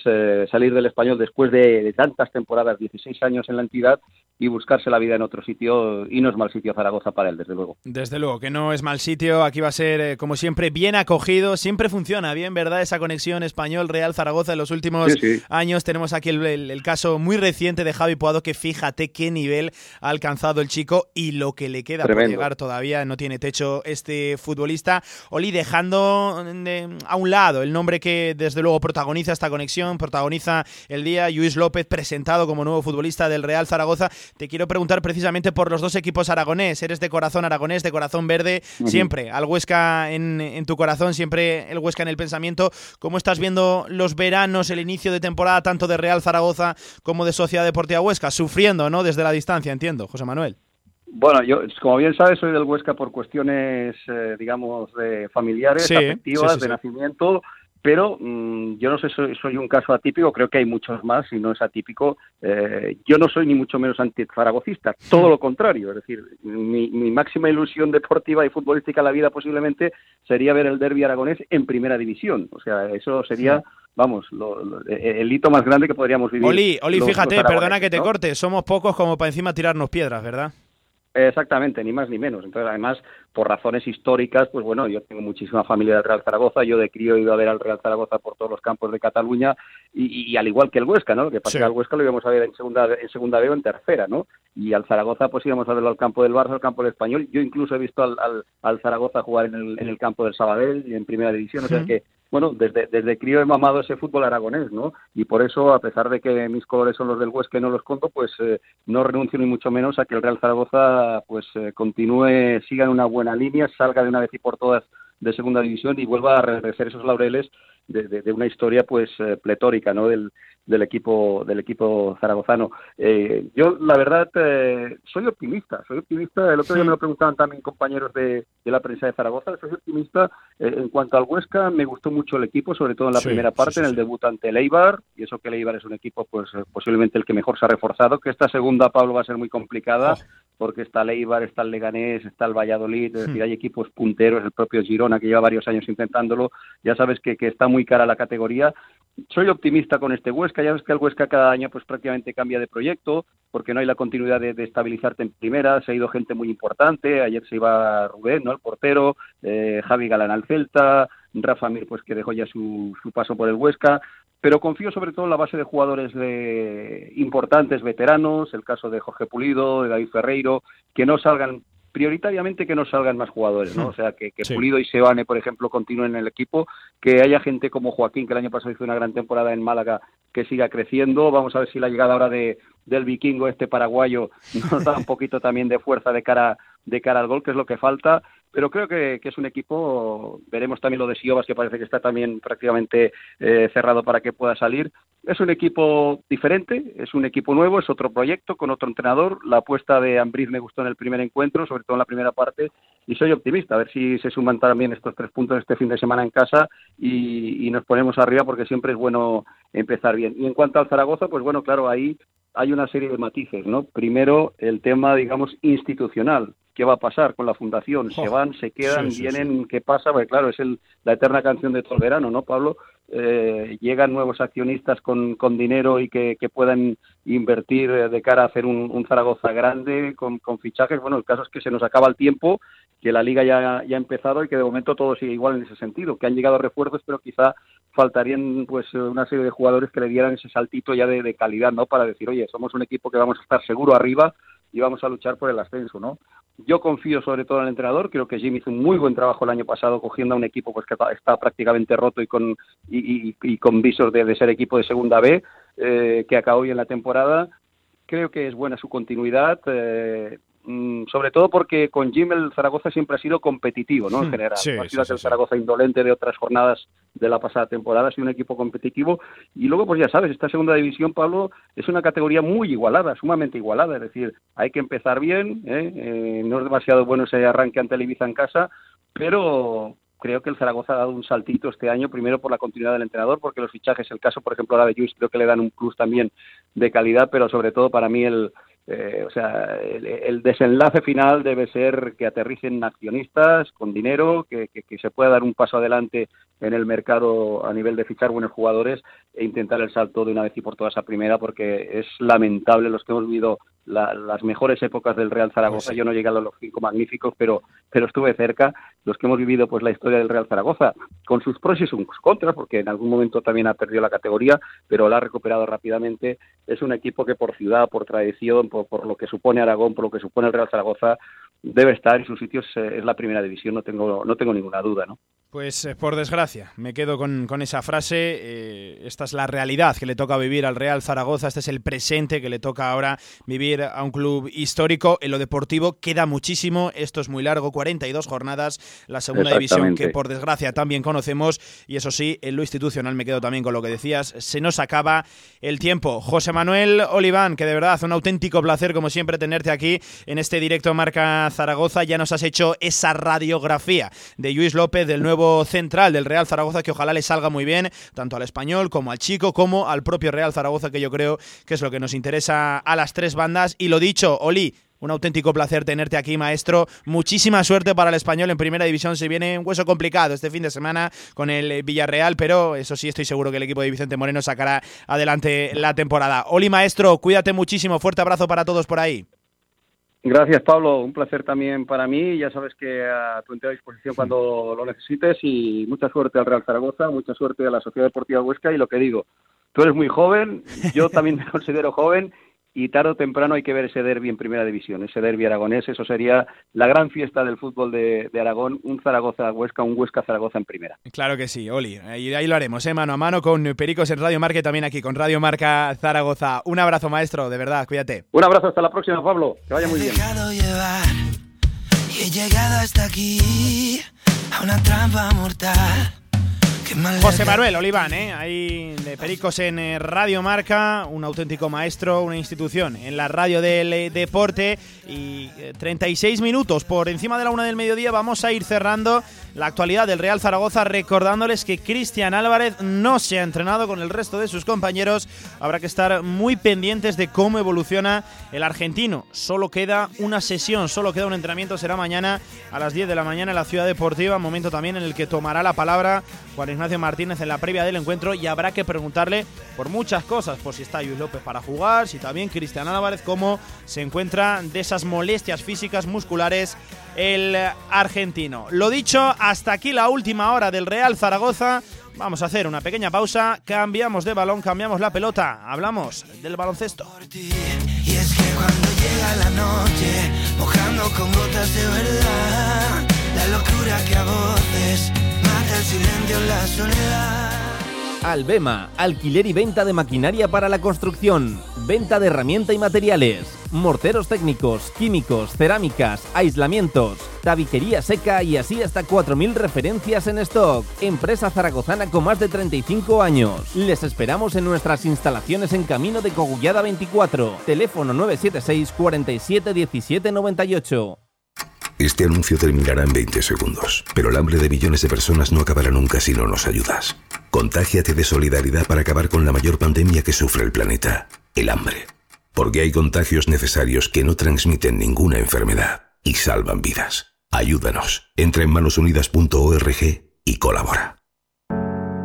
salir del español después de, de, tantas temporadas, 16 años en la entidad, y buscarse la vida en otro sitio, y no es mal sitio Zaragoza para él, desde luego. Desde luego, que no es mal sitio, aquí va a ser, eh, como siempre, bien acogido, siempre funciona bien, ¿verdad? Esa conexión español-Real Zaragoza en los últimos años. Tenemos aquí el, caso muy reciente de Javi Puado, que fíjate qué nivel ha alcanzado el chico y lo que le queda por llegar todavía, no tiene techo este futbolista. Oli, dejando a un lado el nombre que desde luego protagoniza esta conexión, protagoniza el día, Luis López presentado como nuevo futbolista del Real Zaragoza. Te quiero preguntar precisamente por los dos equipos aragonés. Eres de corazón aragonés, de corazón verde, siempre al Huesca en, tu corazón, siempre el Huesca en el pensamiento. ¿Cómo estás viendo los veranos, el inicio de temporada, tanto de Real Zaragoza como de Sociedad Deportiva Huesca? Sufriendo, ¿no? Desde la distancia, entiendo, José Manuel. Bueno, yo, como bien sabes, soy del Huesca por cuestiones, eh, digamos, de familiares, afectivas, de nacimiento pero mm, yo no sé, soy, soy, un caso atípico, creo que hay muchos más y no es atípico. Eh, yo no soy ni mucho menos anti-zaragocista, todo lo contrario, es decir, mi, máxima ilusión deportiva y futbolística en la vida posiblemente sería ver el derby aragonés en primera división, o sea, eso sería... Vamos, el hito más grande que podríamos vivir. Oli, Oli fíjate, perdona que te corte, somos pocos como para encima tirarnos piedras, ¿verdad? Exactamente, ni más ni menos. Entonces, además, por razones históricas, pues bueno, yo tengo muchísima familia del Real Zaragoza, yo de crío ido a ver al Real Zaragoza por todos los campos de Cataluña y, al igual que el Huesca, ¿no? Lo que pasa es que al Huesca lo íbamos a ver en segunda, en segunda B o en tercera, ¿no? Y al Zaragoza pues íbamos a verlo al campo del Barça, al campo del Español. Yo incluso he visto al, al, Zaragoza jugar en el, en el campo del Sabadell y en primera división, o sea que bueno, desde, desde crío he mamado ese fútbol aragonés, ¿no? Y por eso, a pesar de que mis colores son los del Huesca y no los conto, pues eh, no renuncio ni mucho menos a que el Real Zaragoza pues eh, continúe, siga en una buena línea, salga de una vez y por todas de segunda división y vuelva a regresar esos laureles de, una historia pues eh, pletórica no del, del equipo del equipo zaragozano. Eh, yo la verdad eh, soy optimista soy optimista. El otro día me lo preguntaban también compañeros de, la prensa de Zaragoza. Soy optimista en cuanto al Huesca me gustó mucho el equipo sobre todo en la primera parte en el debut ante el Eibar. Y eso que el Eibar es un equipo pues posiblemente el que mejor se ha reforzado que esta segunda Pablo va a ser muy complicada oh. porque está el Eibar está el Leganés está el Valladolid. Es decir hmm. hay equipos punteros el propio Girona que lleva varios años intentándolo. Ya sabes que, que está muy muy cara la categoría. Soy optimista con este Huesca, ya ves que el Huesca cada año pues prácticamente cambia de proyecto, porque no hay la continuidad de, estabilizarte en primera, se ha ido gente muy importante, ayer se iba Rubén, ¿no? el portero, eh, Javi Galán al Celta, Rafa Mir pues que dejó ya su, su paso por el Huesca, pero confío sobre todo en la base de jugadores de importantes veteranos, el caso de Jorge Pulido, de David Ferreiro, que no salgan prioritariamente que no salgan más jugadores, ¿no? Hmm. O sea, que, Pulido y Sebane, por ejemplo, continúen en el equipo, que haya gente como Joaquín, que el año pasado hizo una gran temporada en Málaga, que siga creciendo. Vamos a ver si la llegada ahora de, del vikingo este paraguayo nos da un poquito también de fuerza de cara de cara al gol, que es lo que falta. Pero creo que, es un equipo, veremos también lo de Siobas, que parece que está también prácticamente eh, cerrado para que pueda salir. Es un equipo diferente, es un equipo nuevo, es otro proyecto con otro entrenador. La apuesta de Ambriz me gustó en el primer encuentro, sobre todo en la primera parte, y soy optimista, a ver si se suman también estos tres puntos este fin de semana en casa y nos ponemos arriba porque siempre es bueno empezar bien. Y en cuanto al Zaragoza, pues bueno, claro, ahí hay una serie de matices, ¿no? Primero, el tema, digamos, institucional. ¿Qué va a pasar con la fundación? ¿Se van, se quedan, vienen? ¿Qué pasa? Porque claro, es el, la eterna canción de todo el verano, ¿no, Pablo? Eh, llegan nuevos accionistas con, con dinero y que, que, puedan invertir eh, de cara a hacer un, un Zaragoza grande con, con, fichajes. Bueno, el caso es que se nos acaba el tiempo, que la liga ya, ya ha empezado y que de momento todo sigue igual en ese sentido, que han llegado refuerzos, pero quizá faltarían pues una serie de jugadores que le dieran ese saltito ya de, de calidad, ¿no? Para decir, oye, somos un equipo que vamos a estar seguro arriba y vamos a luchar por el ascenso, ¿no? Yo confío sobre todo en el entrenador, creo que Jimmy hizo un muy buen trabajo el año pasado cogiendo a un equipo pues que está prácticamente roto y con y, con visos de, ser equipo de segunda B, eh, que acabó bien la temporada. Creo que es buena su continuidad. Eh, sobre todo porque con Jim el Zaragoza siempre ha sido competitivo, ¿no? En hmm, general. Sí, ha sido el Zaragoza indolente de otras jornadas de la pasada temporada, ha sido un equipo competitivo. Y luego, pues ya sabes, esta segunda división, Pablo, es una categoría muy igualada, sumamente igualada. Es decir, hay que empezar bien, ¿eh? Eh, no es demasiado bueno ese arranque ante el Ibiza en casa, pero creo que el Zaragoza ha dado un saltito este año, primero por la continuidad del entrenador, porque los fichajes, el caso, por ejemplo, ahora de Luis, creo que le dan un plus también de calidad, pero sobre todo para mí el, eh, o sea, el, desenlace final debe ser que aterricen accionistas con dinero, que, que, se pueda dar un paso adelante en el mercado a nivel de fichar buenos jugadores e intentar el salto de una vez y por todas a primera, porque es lamentable los que hemos vivido las mejores épocas del Real Zaragoza. Yo no llegué a los cinco magníficos, pero, pero estuve cerca. Los que hemos vivido pues la historia del Real Zaragoza, con sus pros y sus contras, porque en algún momento también ha perdido la categoría, pero la ha recuperado rápidamente. Es un equipo que por ciudad, por tradición, por, por lo que supone Aragón, por lo que supone el Real Zaragoza, debe estar en sus sitios eh, es la primera división, no tengo, no tengo ninguna duda, ¿no? Pues eh, por desgracia, me quedo con, esa frase. Eh, esta es la realidad que le toca vivir al Real Zaragoza, este es el presente que le toca ahora vivir a un club histórico. En lo deportivo queda muchísimo, esto es muy largo, 42 jornadas, la segunda división que por desgracia también conocemos. Y eso sí, en lo institucional me quedo también con lo que decías, se nos acaba el tiempo. José Manuel Oliván, que de verdad un auténtico placer como siempre tenerte aquí en este directo Marca Zaragoza. Ya nos has hecho esa radiografía de Luis López, del nuevo central del Real Zaragoza, que ojalá le salga muy bien, tanto al español como al chico, como al propio Real Zaragoza, que yo creo que es lo que nos interesa a las tres bandas. Y lo dicho, Oli, un auténtico placer tenerte aquí, maestro. Muchísima suerte para el español en primera división. Se viene un hueso complicado este fin de semana con el Villarreal, pero eso sí, estoy seguro que el equipo de Vicente Moreno sacará adelante la temporada. Oli, maestro, cuídate muchísimo. Fuerte abrazo para todos por ahí. Gracias, Pablo. Un placer también para mí. Ya sabes que a tu entera disposición cuando lo necesites y mucha suerte al Real Zaragoza, mucha suerte a la Sociedad Deportiva Huesca y lo que digo, tú eres muy joven, yo también (laughs) me considero joven y tarde o temprano hay que ver ese derby en primera división, ese derby aragonés, eso sería la gran fiesta del fútbol de, Aragón, un Zaragoza-Huesca, un Huesca-Zaragoza en primera. Claro que sí, Oli, ahí, ahí lo haremos, ¿eh? mano a mano con Pericos en Radio Marca y también aquí con Radio Marca Zaragoza. Un abrazo, maestro, de verdad, cuídate. Un abrazo, hasta la próxima, Pablo, que vaya muy bien. y he llegado hasta aquí, a una trampa mortal José Manuel Oliván, ¿eh? ahí de Pericos en eh, Radio Marca, un auténtico maestro, una institución en la radio del eh, deporte. Y 36 minutos por encima de la una del mediodía vamos a ir cerrando la actualidad del Real Zaragoza recordándoles que Cristian Álvarez no se ha entrenado con el resto de sus compañeros. Habrá que estar muy pendientes de cómo evoluciona el argentino. Solo queda una sesión, solo queda un entrenamiento, será mañana a las 10 de la mañana en la Ciudad Deportiva, momento también en el que tomará la palabra Juan Ignacio Martínez en la previa del encuentro y habrá que preguntarle por muchas cosas, por si está Luis López para jugar, si también Cristian Álvarez, cómo se encuentra de esas molestias físicas musculares el argentino. Lo dicho, hasta aquí la última hora del Real Zaragoza. Vamos a hacer una pequeña pausa, cambiamos de balón, cambiamos la pelota, hablamos del baloncesto. Y es que cuando llega la noche, mojando con gotas de verdad, la locura que a voces mata el silencio en la soledad. Albema, alquiler y venta de maquinaria para la construcción, venta de herramienta y materiales, morteros técnicos, químicos, cerámicas, aislamientos, tabiquería seca y así hasta 4.000 referencias en stock. Empresa zaragozana con más de 35 años. Les esperamos en nuestras instalaciones en Camino de Cogullada 24, teléfono 976 47 17 98. Este anuncio terminará en 20 segundos, pero el hambre de millones de personas no acabará nunca si no nos ayudas. Contágiate de solidaridad para acabar con la mayor pandemia que sufre el planeta, el hambre. Porque hay contagios necesarios que no transmiten ninguna enfermedad y salvan vidas. Ayúdanos. Entra en manosunidas.org y colabora.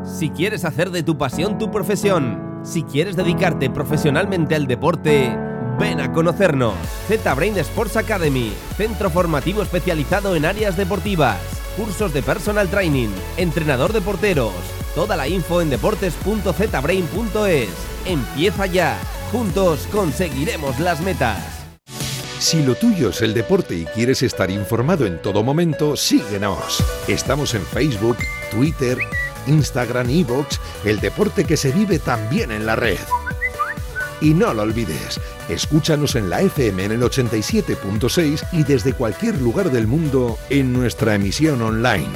Si quieres hacer de tu pasión tu profesión, si quieres dedicarte profesionalmente al deporte, Ven a conocernos. Z-Brain Sports Academy, centro formativo especializado en áreas deportivas, cursos de personal training, entrenador de porteros. Toda la info en deportes.zbrain.es. Empieza ya. Juntos conseguiremos las metas. Si lo tuyo es el deporte y quieres estar informado en todo momento, síguenos. Estamos en Facebook, Twitter, Instagram, Evox, el deporte que se vive también en la red. Y no lo olvides, escúchanos en la FM en el 87.6 y desde cualquier lugar del mundo en nuestra emisión online.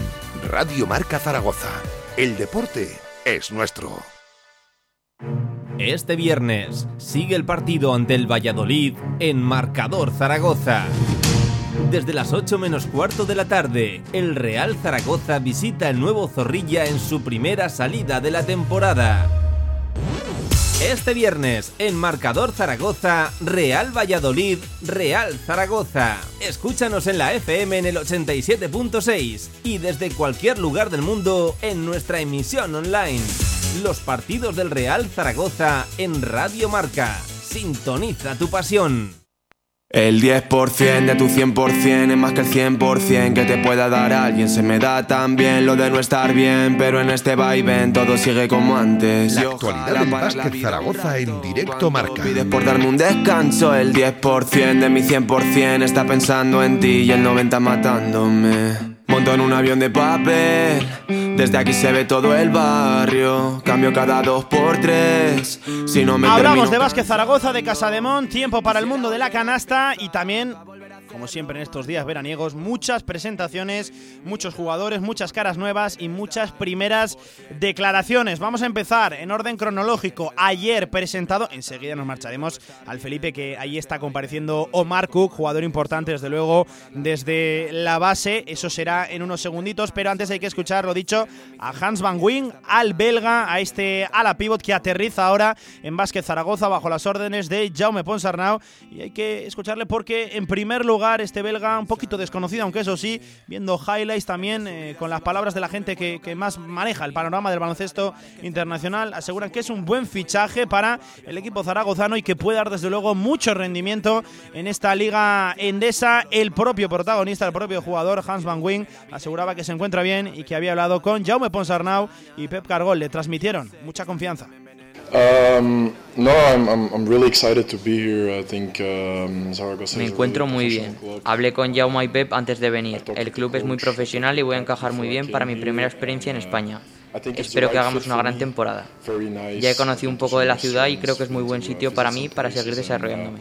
Radio Marca Zaragoza. El deporte es nuestro. Este viernes sigue el partido ante el Valladolid en Marcador Zaragoza. Desde las 8 menos cuarto de la tarde, el Real Zaragoza visita el nuevo Zorrilla en su primera salida de la temporada. Este viernes, en Marcador Zaragoza, Real Valladolid, Real Zaragoza. Escúchanos en la FM en el 87.6 y desde cualquier lugar del mundo en nuestra emisión online. Los partidos del Real Zaragoza en Radio Marca. Sintoniza tu pasión. El 10% de tu 100% es más que el 100% que te pueda dar alguien. Se me da tan bien lo de no estar bien, pero en este vaivén todo sigue como antes. La actualidad del básquet Zaragoza en directo marca. Pides por darme un descanso, el 10% de mi 100% está pensando en ti y el 90% matándome. Monto en un avión de papel. Desde aquí se ve todo el barrio. Cambio cada dos por tres. Si no me Hablamos de Vázquez Zaragoza, de Casa de Mon, tiempo para el mundo de la canasta y también como siempre en estos días veraniegos, muchas presentaciones, muchos jugadores, muchas caras nuevas y muchas primeras declaraciones. Vamos a empezar en orden cronológico. Ayer presentado, enseguida nos marcharemos al Felipe que ahí está compareciendo Omar Cook, jugador importante desde luego desde la base. Eso será en unos segunditos, pero antes hay que escuchar lo dicho a Hans Van Wing, al belga, a este ala pivot que aterriza ahora en Vázquez Zaragoza bajo las órdenes de Jaume Ponsarnau y hay que escucharle porque en primer lugar este belga un poquito desconocido, aunque eso sí, viendo highlights también eh, con las palabras de la gente que, que, más maneja el panorama del baloncesto internacional, aseguran que es un buen fichaje para el equipo zaragozano y que puede dar desde luego mucho rendimiento en esta liga endesa. El propio protagonista, el propio jugador Hans Van Wing, aseguraba que se encuentra bien y que había hablado con Jaume Ponsarnau y Pep Cargol. Le transmitieron mucha confianza. Me encuentro muy bien. Hablé con Jaume y Pep antes de venir. El club es muy profesional y voy a encajar muy bien para mi primera experiencia en España. Espero que hagamos una gran temporada. Ya he conocido un poco de la ciudad y creo que es muy buen sitio para mí para seguir desarrollándome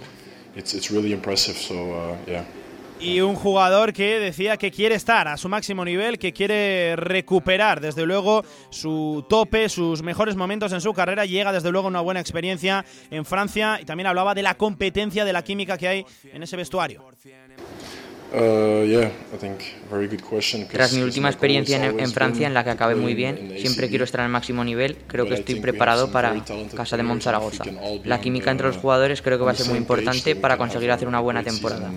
y un jugador que decía que quiere estar a su máximo nivel, que quiere recuperar desde luego su tope, sus mejores momentos en su carrera, llega desde luego una buena experiencia en Francia y también hablaba de la competencia, de la química que hay en ese vestuario. Uh, Tras mi última experiencia en, Francia, en la que acabé muy bien, siempre quiero estar al máximo nivel, creo que estoy preparado para Casa de Monzaragoza. La química entre los jugadores creo que va a ser muy importante para conseguir hacer una buena temporada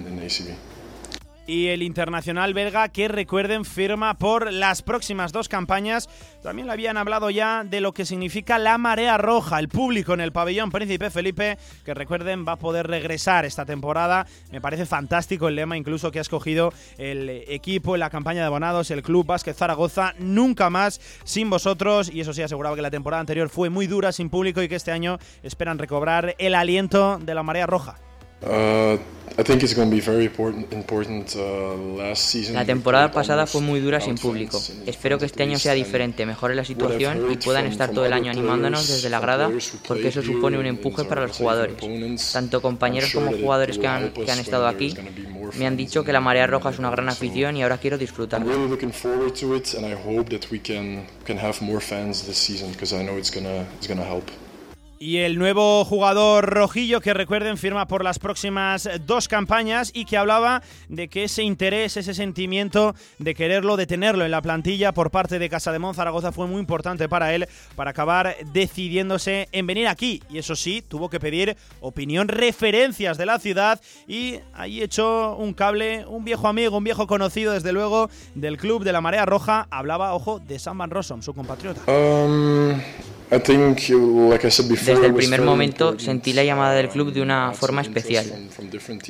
y el internacional belga que recuerden firma por las próximas dos campañas. También le habían hablado ya de lo que significa la marea roja, el público en el pabellón Príncipe Felipe, que recuerden va a poder regresar esta temporada. Me parece fantástico el lema incluso que ha escogido el equipo en la campaña de abonados, el Club Vázquez Zaragoza, nunca más sin vosotros. Y eso sí, aseguraba que la temporada anterior fue muy dura sin público y que este año esperan recobrar el aliento de la marea roja. La temporada pasada fue muy dura sin público. Espero que este año sea diferente, mejore la situación y puedan estar todo el año animándonos desde la grada, porque eso supone un empuje para los jugadores. Tanto compañeros como jugadores que han, que han estado aquí me han dicho que la Marea Roja es una gran afición y ahora quiero disfrutarla. Y el nuevo jugador rojillo que recuerden firma por las próximas dos campañas y que hablaba de que ese interés, ese sentimiento de quererlo, de tenerlo en la plantilla por parte de Casa de Zaragoza fue muy importante para él para acabar decidiéndose en venir aquí. Y eso sí, tuvo que pedir opinión, referencias de la ciudad y ahí echó un cable, un viejo amigo, un viejo conocido desde luego del club de la Marea Roja. Hablaba, ojo, de Sam Van Rossum, su compatriota. Um, desde el primer momento sentí la llamada del club de una forma especial.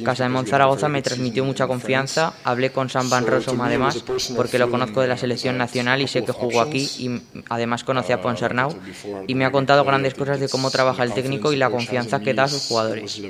Casa de Monzaragoza me transmitió mucha confianza, hablé con Sam Van Rossum además, porque lo conozco de la selección nacional y sé que jugó aquí y además conocí a Ponsernau y me ha contado grandes cosas de cómo trabaja el técnico y la confianza que da a sus jugadores.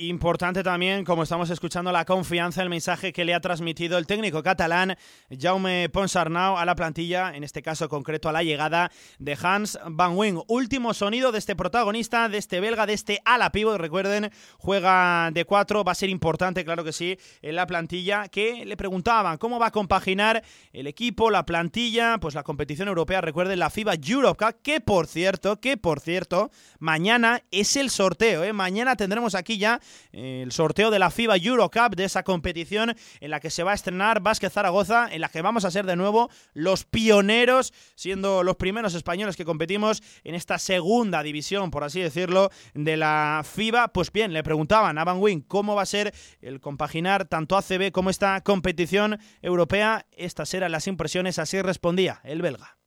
Importante también, como estamos escuchando, la confianza, el mensaje que le ha transmitido el técnico catalán Jaume Ponsarnau a la plantilla, en este caso concreto a la llegada de Hans Van Wing. Último sonido de este protagonista, de este belga, de este ala pivo. Recuerden, juega de cuatro, va a ser importante, claro que sí, en la plantilla. Que le preguntaban cómo va a compaginar el equipo, la plantilla, pues la competición europea. Recuerden la FIBA Europe que por cierto, que por cierto, mañana es el sorteo. ¿eh? Mañana tendremos aquí ya el sorteo de la FIBA Eurocup, de esa competición en la que se va a estrenar Vázquez Zaragoza, en la que vamos a ser de nuevo los pioneros, siendo los primeros españoles que competimos en esta segunda división, por así decirlo, de la FIBA. Pues bien, le preguntaban a Van Wing cómo va a ser el compaginar tanto ACB como esta competición europea. Estas eran las impresiones, así respondía el belga.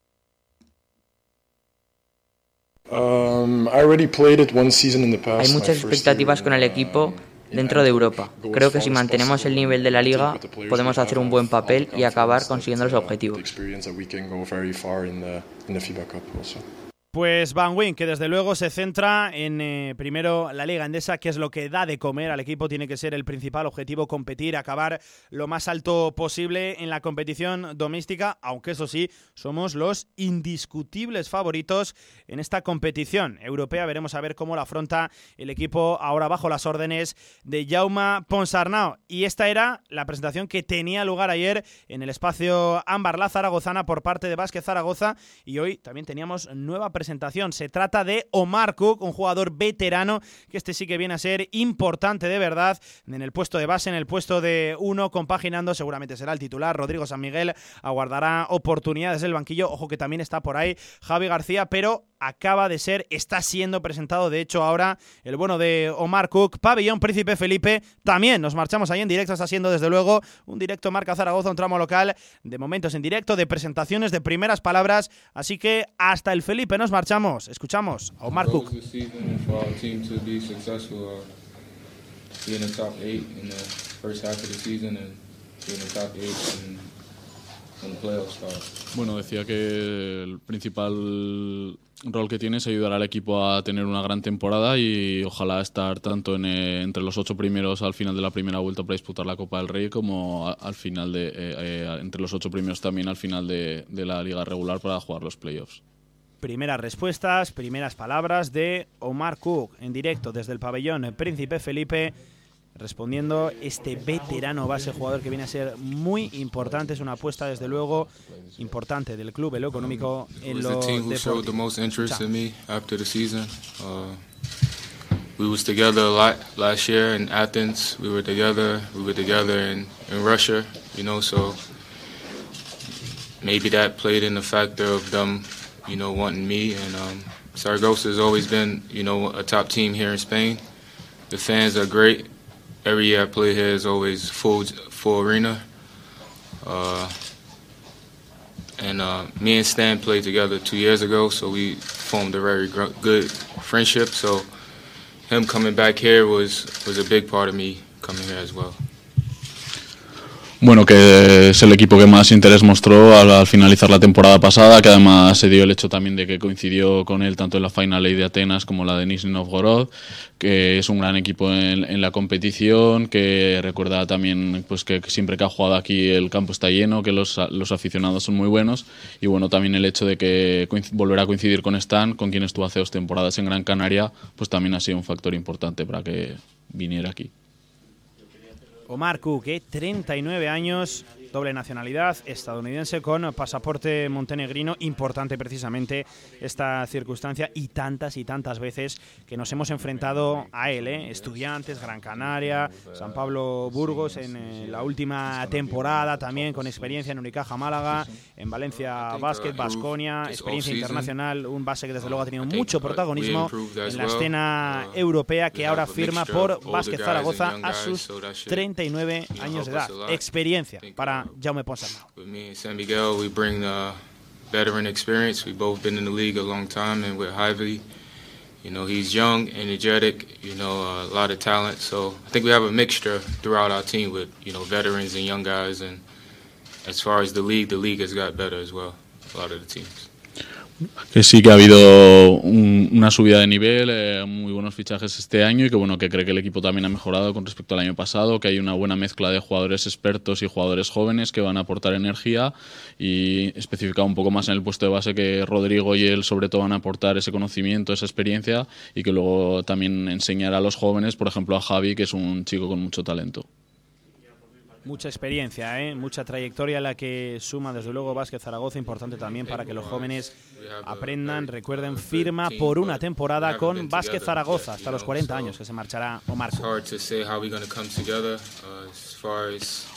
Um, Hay muchas expectativas con el equipo dentro de Europa. Creo que si mantenemos el nivel de la liga podemos hacer un buen papel y acabar consiguiendo los objetivos. Pues Van Wing, que desde luego se centra en eh, primero la Liga Endesa, que es lo que da de comer al equipo, tiene que ser el principal objetivo, competir, acabar lo más alto posible en la competición doméstica, aunque eso sí, somos los indiscutibles favoritos en esta competición europea. Veremos a ver cómo la afronta el equipo ahora bajo las órdenes de Jauma Ponsarnau. Y esta era la presentación que tenía lugar ayer en el espacio Ámbar La Zaragozana por parte de Vázquez Zaragoza y hoy también teníamos nueva presentación presentación. Se trata de Omar Cook, un jugador veterano que este sí que viene a ser importante de verdad en el puesto de base, en el puesto de uno, compaginando, seguramente será el titular. Rodrigo San Miguel aguardará oportunidades del banquillo. Ojo que también está por ahí Javi García, pero acaba de ser, está siendo presentado, de hecho ahora el bueno de Omar Cook, pabellón Príncipe Felipe, también nos marchamos ahí en directo, está siendo desde luego un directo Marca Zaragoza, un tramo local de momentos en directo, de presentaciones, de primeras palabras, así que hasta el Felipe nos marchamos, escuchamos a Omar Cook. Bueno, decía que el principal rol que tiene es ayudar al equipo a tener una gran temporada y ojalá estar tanto en, eh, entre los ocho primeros al final de la primera vuelta para disputar la Copa del Rey como al final de eh, eh, entre los ocho primeros también al final de, de la liga regular para jugar los playoffs. Primeras respuestas, primeras palabras de Omar Cook en directo desde el pabellón Príncipe Felipe respondiendo este veterano base jugador que viene a ser muy importante, es una apuesta desde luego importante del club, en lo económico, en lo we was together a lot last year in Athens. We were together. We were together in, in Russia. You know, so maybe that played in the factor of them, you know, wanting me. And um, Saragossa has always been, you know, a top team here in Spain. The fans are great. every year I play here is always full full arena. Uh, and uh, me and Stan played together two years ago, so we formed a very good friendship. So him coming back here was was a big part of me coming here as well. Bueno, que es el equipo que más interés mostró al, finalizar la temporada pasada, que además se dio el hecho también de que coincidió con él tanto en la Final de Atenas como la de Nizhny Novgorod, que es un gran equipo en, la competición, que recuerda también pues que siempre que ha jugado aquí el campo está lleno, que los, los aficionados son muy buenos y bueno, también el hecho de que volver a coincidir con Stan, con quien estuvo hace dos temporadas en Gran Canaria, pues también ha sido un factor importante para que viniera aquí. Omar Cook, 39 años, doble nacionalidad estadounidense con pasaporte montenegrino, importante precisamente esta circunstancia y tantas y tantas veces que nos hemos enfrentado a él, ¿eh? estudiantes, Gran Canaria, San Pablo Burgos en eh, la última temporada también con experiencia en Unicaja Málaga, en Valencia Básquet, Basconia, experiencia internacional, un base que desde luego ha tenido mucho protagonismo en la escena europea que ahora firma por Básquet Zaragoza a sus 39 años de edad. Experiencia para Jaume. With me and San Miguel, we bring the veteran experience. We've both been in the league a long time, and with Hyvely, you know, he's young, energetic, you know, a lot of talent. So I think we have a mixture throughout our team with, you know, veterans and young guys. And as far as the league, the league has got better as well, a lot of the teams. Que sí que ha habido una subida de nivel, eh, muy buenos fichajes este año y que bueno que cree que el equipo también ha mejorado con respecto al año pasado, que hay una buena mezcla de jugadores expertos y jugadores jóvenes que van a aportar energía y especificado un poco más en el puesto de base que Rodrigo y él sobre todo van a aportar ese conocimiento, esa experiencia y que luego también enseñar a los jóvenes, por ejemplo a Javi que es un chico con mucho talento. Mucha experiencia, ¿eh? mucha trayectoria la que suma desde luego Vázquez Zaragoza, importante también para que los jóvenes aprendan, recuerden, firma por una temporada con Vázquez Zaragoza hasta los 40 años que se marchará Omar.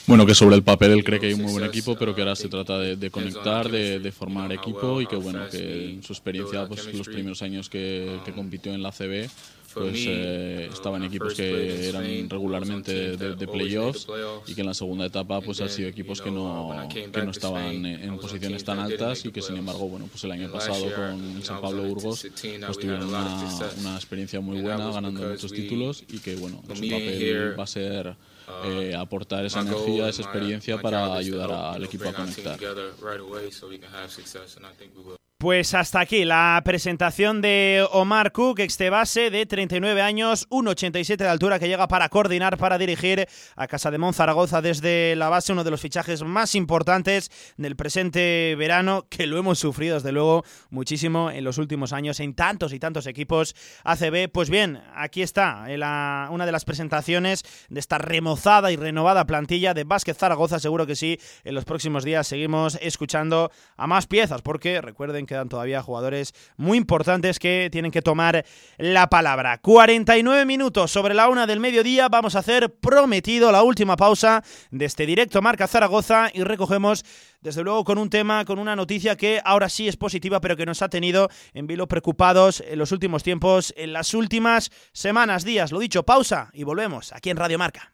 Bueno, que sobre el papel él cree que hay un muy buen equipo, pero que ahora se trata de, conectar, de, formar equipo y que bueno, que en su experiencia, pues los primeros años que, que compitió en la CB, pues eh, estaban equipos que eran regularmente de, playoffs y que en la segunda etapa pues han sido equipos que no, que no estaban en posiciones tan altas y que sin embargo bueno pues el año pasado con el San Pablo Burgos pues tuvieron una, una experiencia muy buena ganando muchos títulos y que bueno su papel va a ser eh, aportar esa energía, esa experiencia para ayudar al equipo a conectar. Pues hasta aquí la presentación de Omar Cook, este base de 39 años, 1,87 de altura que llega para coordinar, para dirigir a Casa de Monzaragoza desde la base, uno de los fichajes más importantes del presente verano, que lo hemos sufrido desde luego muchísimo en los últimos años en tantos y tantos equipos ACB. Pues bien, aquí está una de las presentaciones de esta remozada y renovada plantilla de Básquet Zaragoza, seguro que sí, en los próximos días seguimos escuchando a más piezas, porque recuerden que quedan todavía jugadores muy importantes que tienen que tomar la palabra. 49 minutos sobre la una del mediodía, vamos a hacer prometido la última pausa de este directo Marca Zaragoza y recogemos desde luego con un tema, con una noticia que ahora sí es positiva, pero que nos ha tenido en vilo preocupados en los últimos tiempos, en las últimas semanas, días. Lo dicho, pausa y volvemos aquí en Radio Marca.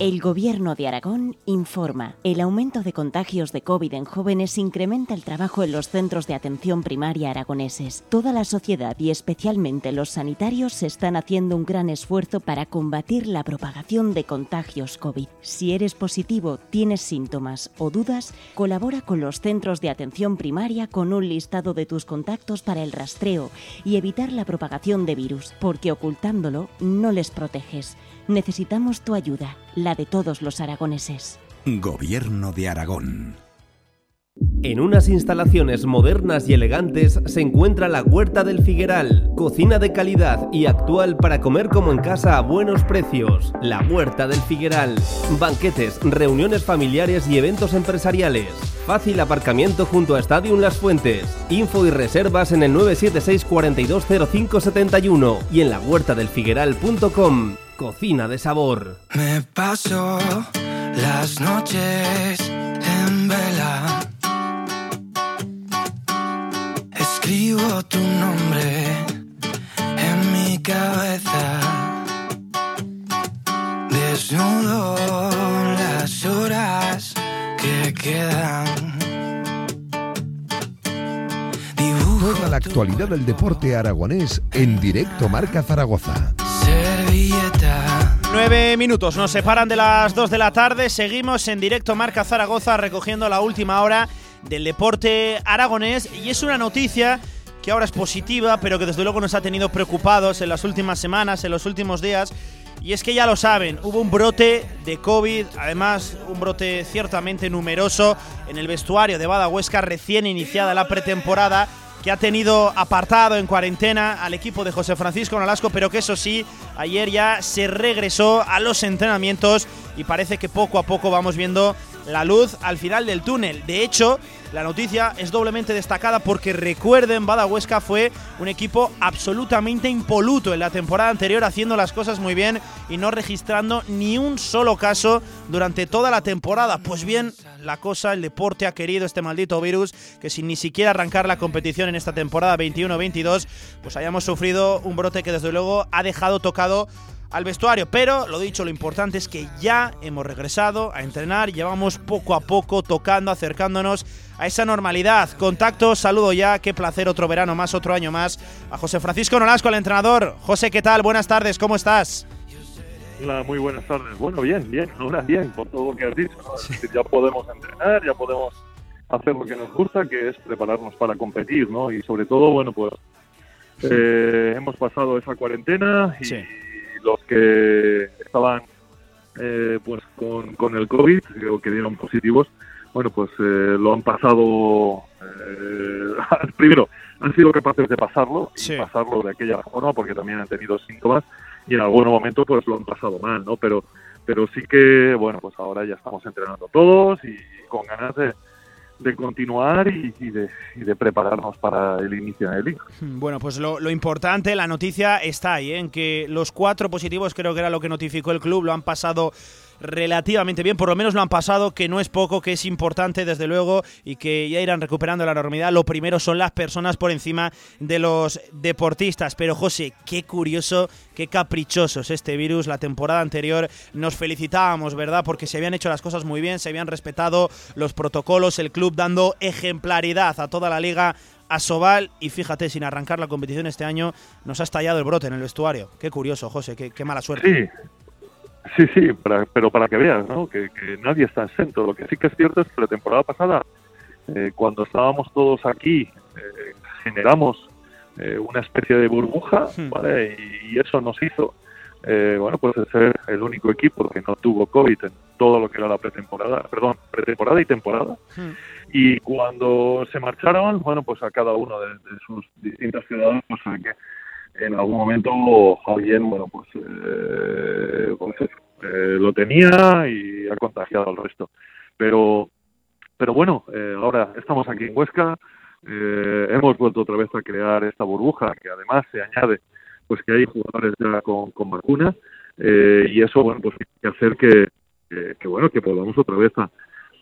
El Gobierno de Aragón informa. El aumento de contagios de COVID en jóvenes incrementa el trabajo en los centros de atención primaria aragoneses. Toda la sociedad y especialmente los sanitarios están haciendo un gran esfuerzo para combatir la propagación de contagios COVID. Si eres positivo, tienes síntomas o dudas, colabora con los centros de atención primaria con un listado de tus contactos para el rastreo y evitar la propagación de virus, porque ocultándolo no les proteges. Necesitamos tu ayuda, la de todos los aragoneses. Gobierno de Aragón. En unas instalaciones modernas y elegantes se encuentra la Huerta del Figueral, cocina de calidad y actual para comer como en casa a buenos precios. La Huerta del Figueral, banquetes, reuniones familiares y eventos empresariales. Fácil aparcamiento junto a Stadium Las Fuentes. Info y reservas en el 976 420571 y en la huertadelfigueral.com. Cocina de sabor. Me paso las noches en vela. Escribo tu nombre en mi cabeza. Desnudo las horas que quedan. Toda la actualidad del deporte aragonés en directo Marca Zaragoza. Nueve minutos nos separan de las dos de la tarde. Seguimos en directo Marca Zaragoza recogiendo la última hora del deporte aragonés. Y es una noticia que ahora es positiva, pero que desde luego nos ha tenido preocupados en las últimas semanas, en los últimos días. Y es que ya lo saben, hubo un brote de COVID, además un brote ciertamente numeroso en el vestuario de Badahuesca recién iniciada la pretemporada que ha tenido apartado en cuarentena al equipo de José Francisco Nolasco, pero que eso sí, ayer ya se regresó a los entrenamientos y parece que poco a poco vamos viendo la luz al final del túnel. De hecho, la noticia es doblemente destacada porque recuerden, Badahuesca fue un equipo absolutamente impoluto en la temporada anterior, haciendo las cosas muy bien y no registrando ni un solo caso durante toda la temporada. Pues bien, la cosa, el deporte ha querido este maldito virus que sin ni siquiera arrancar la competición en esta temporada 21-22, pues hayamos sufrido un brote que desde luego ha dejado tocado al vestuario. Pero lo dicho, lo importante es que ya hemos regresado a entrenar, llevamos poco a poco tocando, acercándonos a esa normalidad. Contacto, saludo ya, qué placer, otro verano más, otro año más. A José Francisco Nolasco, el entrenador. José, ¿qué tal? Buenas tardes, ¿cómo estás? Hola, muy buenas tardes. Bueno, bien, bien, ahora bien, por todo lo que has dicho. ya podemos entrenar, ya podemos hacer lo que nos gusta, que es prepararnos para competir, ¿no? Y sobre todo, bueno, pues eh, hemos pasado esa cuarentena y los que estaban eh, pues con, con, el COVID o que dieron positivos, bueno, pues eh, lo han pasado, eh, (laughs) primero, han sido capaces de pasarlo, y pasarlo de aquella forma, porque también han tenido síntomas, y en algún momento pues lo han pasado mal, ¿no? Pero, pero sí que, bueno, pues ahora ya estamos entrenando todos y con ganas de, de continuar y, de, prepararnos para el inicio de la. (laughs) Bueno, pues lo, importante, la noticia está ahí, ¿eh? en que los cuatro positivos, creo que era lo que notificó el club, lo han pasado relativamente bien, por lo menos lo han pasado, que no es poco, que es importante desde luego y que ya irán recuperando la normalidad. Lo primero son las personas por encima de los deportistas. Pero José, qué curioso, qué caprichoso es este virus. La temporada anterior nos felicitábamos, ¿verdad? Porque se habían hecho las cosas muy bien, se habían respetado los protocolos, el club dando ejemplaridad a toda la liga a Sobal y fíjate, sin arrancar la competición este año, nos ha estallado el brote en el vestuario. Qué curioso, José, qué, qué mala suerte. Sí, Sí, sí, pero para que veas, ¿no? Que, nadie está exento. Lo que sí que es cierto es que la temporada pasada, eh, cuando estábamos todos aquí, eh, generamos eh, una especie de burbuja, Hmm. ¿vale? Y, y eso nos hizo, eh, bueno, pues ser el único equipo que no tuvo COVID en todo lo que era la pretemporada, perdón, pretemporada y temporada. Y cuando se marcharon, bueno, pues a cada uno de, de sus distintas ciudades, pues que en algún momento alguien, bueno, pues, eh, eso, eh, lo tenía y ha contagiado al resto. Pero, pero bueno, eh, ahora estamos aquí en Huesca, eh, hemos vuelto otra vez a crear esta burbuja que además se añade pues que hay jugadores ya con, con vacuna eh, y eso bueno pues tiene que hacer que, que, bueno que podamos otra vez a,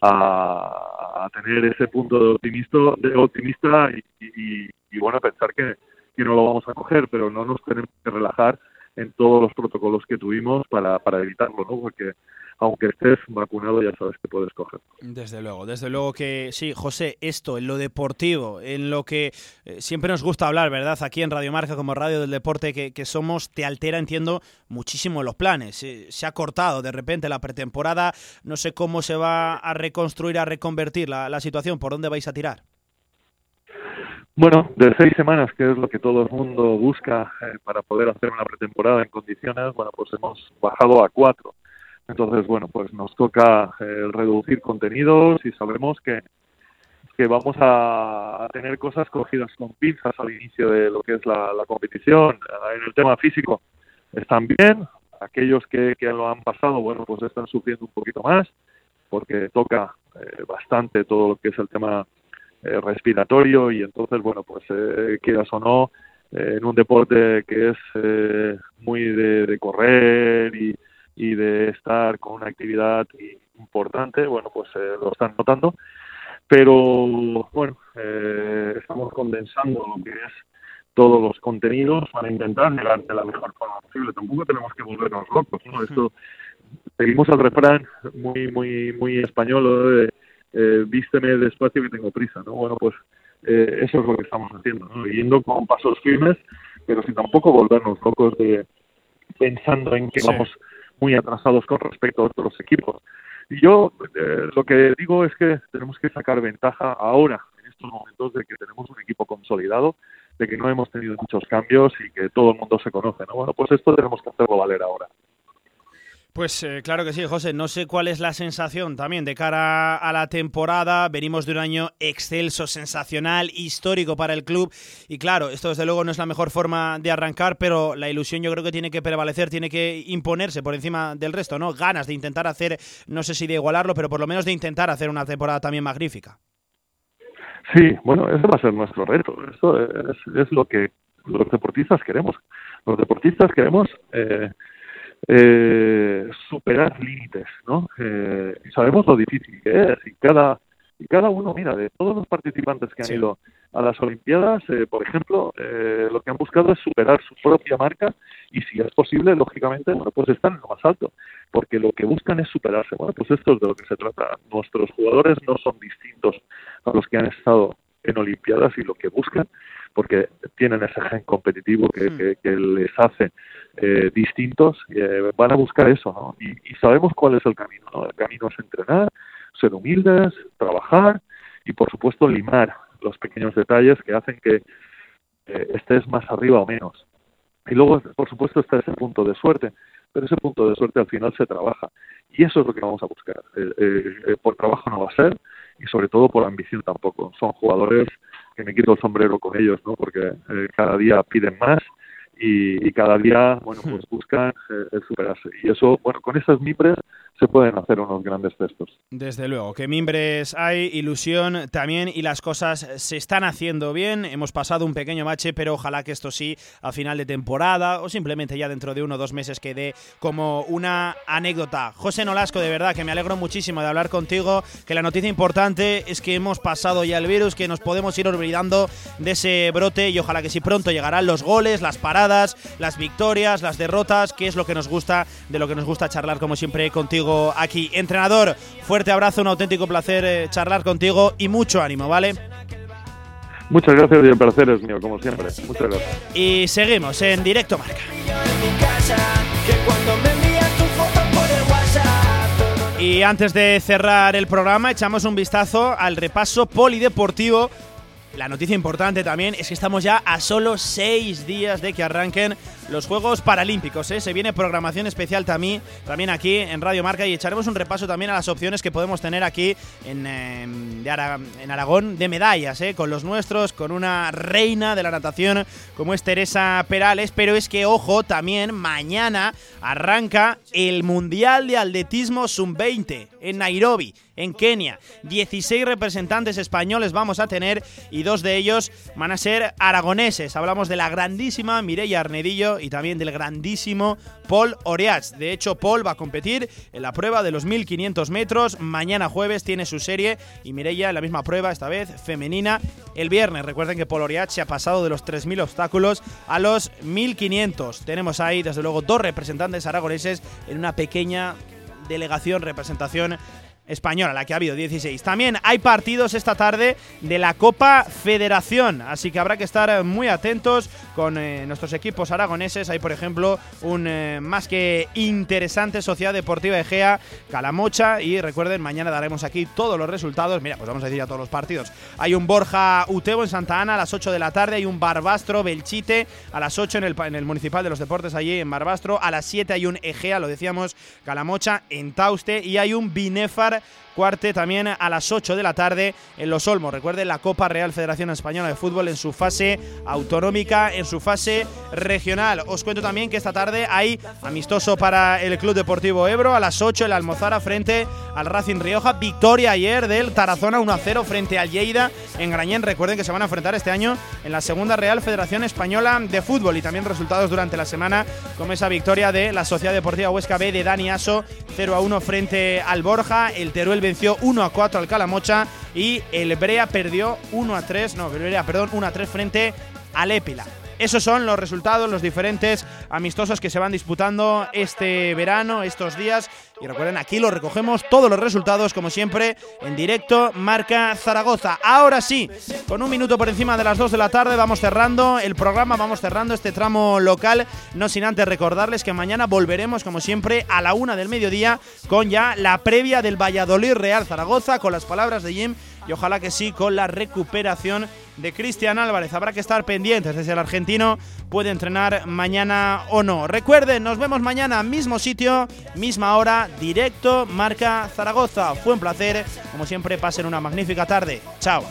a, tener ese punto de optimista de optimista y, y, y, bueno pensar que, que no lo vamos a coger pero no nos tenemos que relajar en todos los protocolos que tuvimos para, para evitarlo no porque aunque estés vacunado ya sabes que puedes coger. Desde luego, desde luego que sí, José, esto en lo deportivo, en lo que eh, siempre nos gusta hablar, ¿verdad? Aquí en Radio Marca como Radio del Deporte que, que somos, te altera, entiendo, muchísimo los planes. Eh, se ha cortado de repente la pretemporada, no sé cómo se va a reconstruir, a reconvertir la, la situación, ¿por dónde vais a tirar? Bueno, de seis semanas, que es lo que todo el mundo busca eh, para poder hacer una pretemporada en condiciones, bueno, pues hemos bajado a cuatro. Entonces, bueno, pues nos toca eh, reducir contenidos y sabemos que, que vamos a, tener cosas cogidas con pinzas al inicio de lo que es la, la competición. En el tema físico están bien, aquellos que, que, lo han pasado, bueno, pues están sufriendo un poquito más, porque toca eh, bastante todo lo que es el tema eh, respiratorio y entonces, bueno, pues eh, quieras o no, en un deporte que es muy de, de correr y y de estar con una actividad importante, bueno, pues eh, lo están notando, pero bueno, eh, estamos condensando lo que es todos los contenidos para intentar llegar de la mejor forma posible. Tampoco tenemos que volvernos locos, ¿no? Esto, seguimos al refrán muy, muy, muy español eh, vísteme despacio que tengo prisa, ¿no? Bueno, pues eh, eso es lo que estamos haciendo, ¿no? Yendo con pasos firmes, pero sin tampoco volvernos locos de pensando en que sí. vamos muy atrasados con respecto a otros equipos. Y yo eh, lo que digo es que tenemos que sacar ventaja ahora, en estos momentos, de que tenemos un equipo consolidado, de que no hemos tenido muchos cambios y que todo el mundo se conoce. ¿no? Bueno, pues esto tenemos que hacerlo valer ahora. Pues eh, claro que sí, José. No sé cuál es la sensación también de cara a la temporada. Venimos de un año excelso, sensacional, histórico para el club. Y claro, esto desde luego no es la mejor forma de arrancar, pero la ilusión yo creo que tiene que prevalecer, tiene que imponerse por encima del resto, ¿no? Ganas de intentar hacer, no sé si de igualarlo, pero por lo menos de intentar hacer una temporada también magnífica. Sí, bueno, ese va a ser nuestro reto. Eso es, es lo que los deportistas queremos. Los deportistas queremos... Eh, eh, superar límites, ¿no? Eh, sabemos lo difícil que es y cada y cada uno, mira, de todos los participantes que han sí. ido a las Olimpiadas, eh, por ejemplo, eh, lo que han buscado es superar su propia marca y si es posible, lógicamente, bueno, pues están en lo más alto, porque lo que buscan es superarse. Bueno, pues esto es de lo que se trata. Nuestros jugadores no son distintos a los que han estado en Olimpiadas y lo que buscan, porque tienen ese gen competitivo que, mm. que, que les hace eh, distintos, eh, van a buscar eso, ¿no? Y, y, sabemos cuál es el camino, ¿no? El camino es entrenar, ser humildes, trabajar y, por supuesto, limar los pequeños detalles que hacen que eh, estés más arriba o menos. Y luego, por supuesto, está ese punto de suerte, pero ese punto de suerte al final se trabaja. Y eso es lo que vamos a buscar. Eh, por trabajo no va a ser y, sobre todo, por ambición tampoco. Son jugadores que me quito el sombrero con ellos, ¿no? Porque cada día piden más y, y, cada día, bueno, pues buscan eh, superarse. Y eso, bueno, con esas mimbres se pueden hacer unos grandes textos. Desde luego, que mimbres hay, ilusión también y las cosas se están haciendo bien. Hemos pasado un pequeño bache, pero ojalá que esto sí a final de temporada o simplemente ya dentro de uno o dos meses quede como una anécdota. José Nolasco, de verdad que me alegro muchísimo de hablar contigo, que la noticia importante es que hemos pasado ya el virus, que nos podemos ir olvidando de ese brote y ojalá que sí pronto llegarán los goles, las paradas, las victorias, las derrotas, que es lo que nos gusta, de lo que nos gusta charlar como siempre contigo aquí. Entrenador, fuerte abrazo, un auténtico placer eh, charlar contigo y mucho ánimo, ¿vale? Muchas gracias y el placer es mío, como siempre. Muchas gracias. Y seguimos en directo marca. Y antes de cerrar el programa, echamos un vistazo al repaso polideportivo la noticia importante también es que estamos ya a solo seis días de que arranquen los Juegos Paralímpicos. ¿eh? Se viene programación especial también, también aquí en Radio Marca y echaremos un repaso también a las opciones que podemos tener aquí en, Aragón de medallas, ¿eh? con los nuestros, con una reina de la natación como es Teresa Perales. Pero es que, ojo, también mañana arranca el Mundial de Atletismo Sub-20 en Nairobi en Kenia. 16 representantes españoles vamos a tener y dos de ellos van a ser aragoneses. Hablamos de la grandísima Mireia Arnedillo y también del grandísimo Paul Oriach. De hecho, Paul va a competir en la prueba de los 1500 metros. Mañana jueves tiene su serie y Mireia en la misma prueba, esta vez femenina, el viernes. Recuerden que Paul Oriach se ha pasado de los 3000 obstáculos a los 1500. Tenemos ahí, desde luego, dos representantes aragoneses en una pequeña delegación, representación española, la que ha habido 16. También hay partidos esta tarde de la Copa Federación, así que habrá que estar muy atentos con eh, nuestros equipos aragoneses. Hay, por ejemplo, un eh, más que interesante Sociedad Deportiva Egea, Calamocha y recuerden, mañana daremos aquí todos los resultados. Mira, pues vamos a decir ya todos los partidos. Hay un Borja Utebo en Santa Ana a las 8 de la tarde, hay un Barbastro Belchite a las 8 en el, en el Municipal de los Deportes allí en Barbastro, a las 7 hay un Egea, lo decíamos, Calamocha en Tauste y hay un Binefar fare Cuarte también a las 8 de la tarde en Los Olmos. Recuerden la Copa Real Federación Española de Fútbol en su fase autonómica, en su fase regional. Os cuento también que esta tarde hay amistoso para el Club Deportivo Ebro a las 8 el Almozara frente al Racing Rioja. Victoria ayer del Tarazona 1-0 frente al Lleida en Grañén. Recuerden que se van a enfrentar este año en la segunda Real Federación Española de Fútbol y también resultados durante la semana como esa victoria de la Sociedad Deportiva Huesca B de Dani Aso 0-1 frente al Borja. El Teruel venció 1 a 4 al Calamocha y el Brea perdió 1 a 3, no, Brea, perdón, 1 a 3 frente al Épila. Esos son los resultados, los diferentes amistosos que se van disputando este verano, estos días. Y recuerden, aquí lo recogemos todos los resultados, como siempre, en directo, marca Zaragoza. Ahora sí, con un minuto por encima de las 2 de la tarde, vamos cerrando el programa, vamos cerrando este tramo local. No sin antes recordarles que mañana volveremos, como siempre, a la una del mediodía, con ya la previa del Valladolid Real Zaragoza, con las palabras de Jim y ojalá que sí con la recuperación de Cristian Álvarez. Habrá que estar pendientes de si el argentino puede entrenar mañana o no. Recuerden, nos vemos mañana, mismo sitio, misma hora, directo, marca Zaragoza. Fue un placer, como siempre, pasen una magnífica tarde. Chao.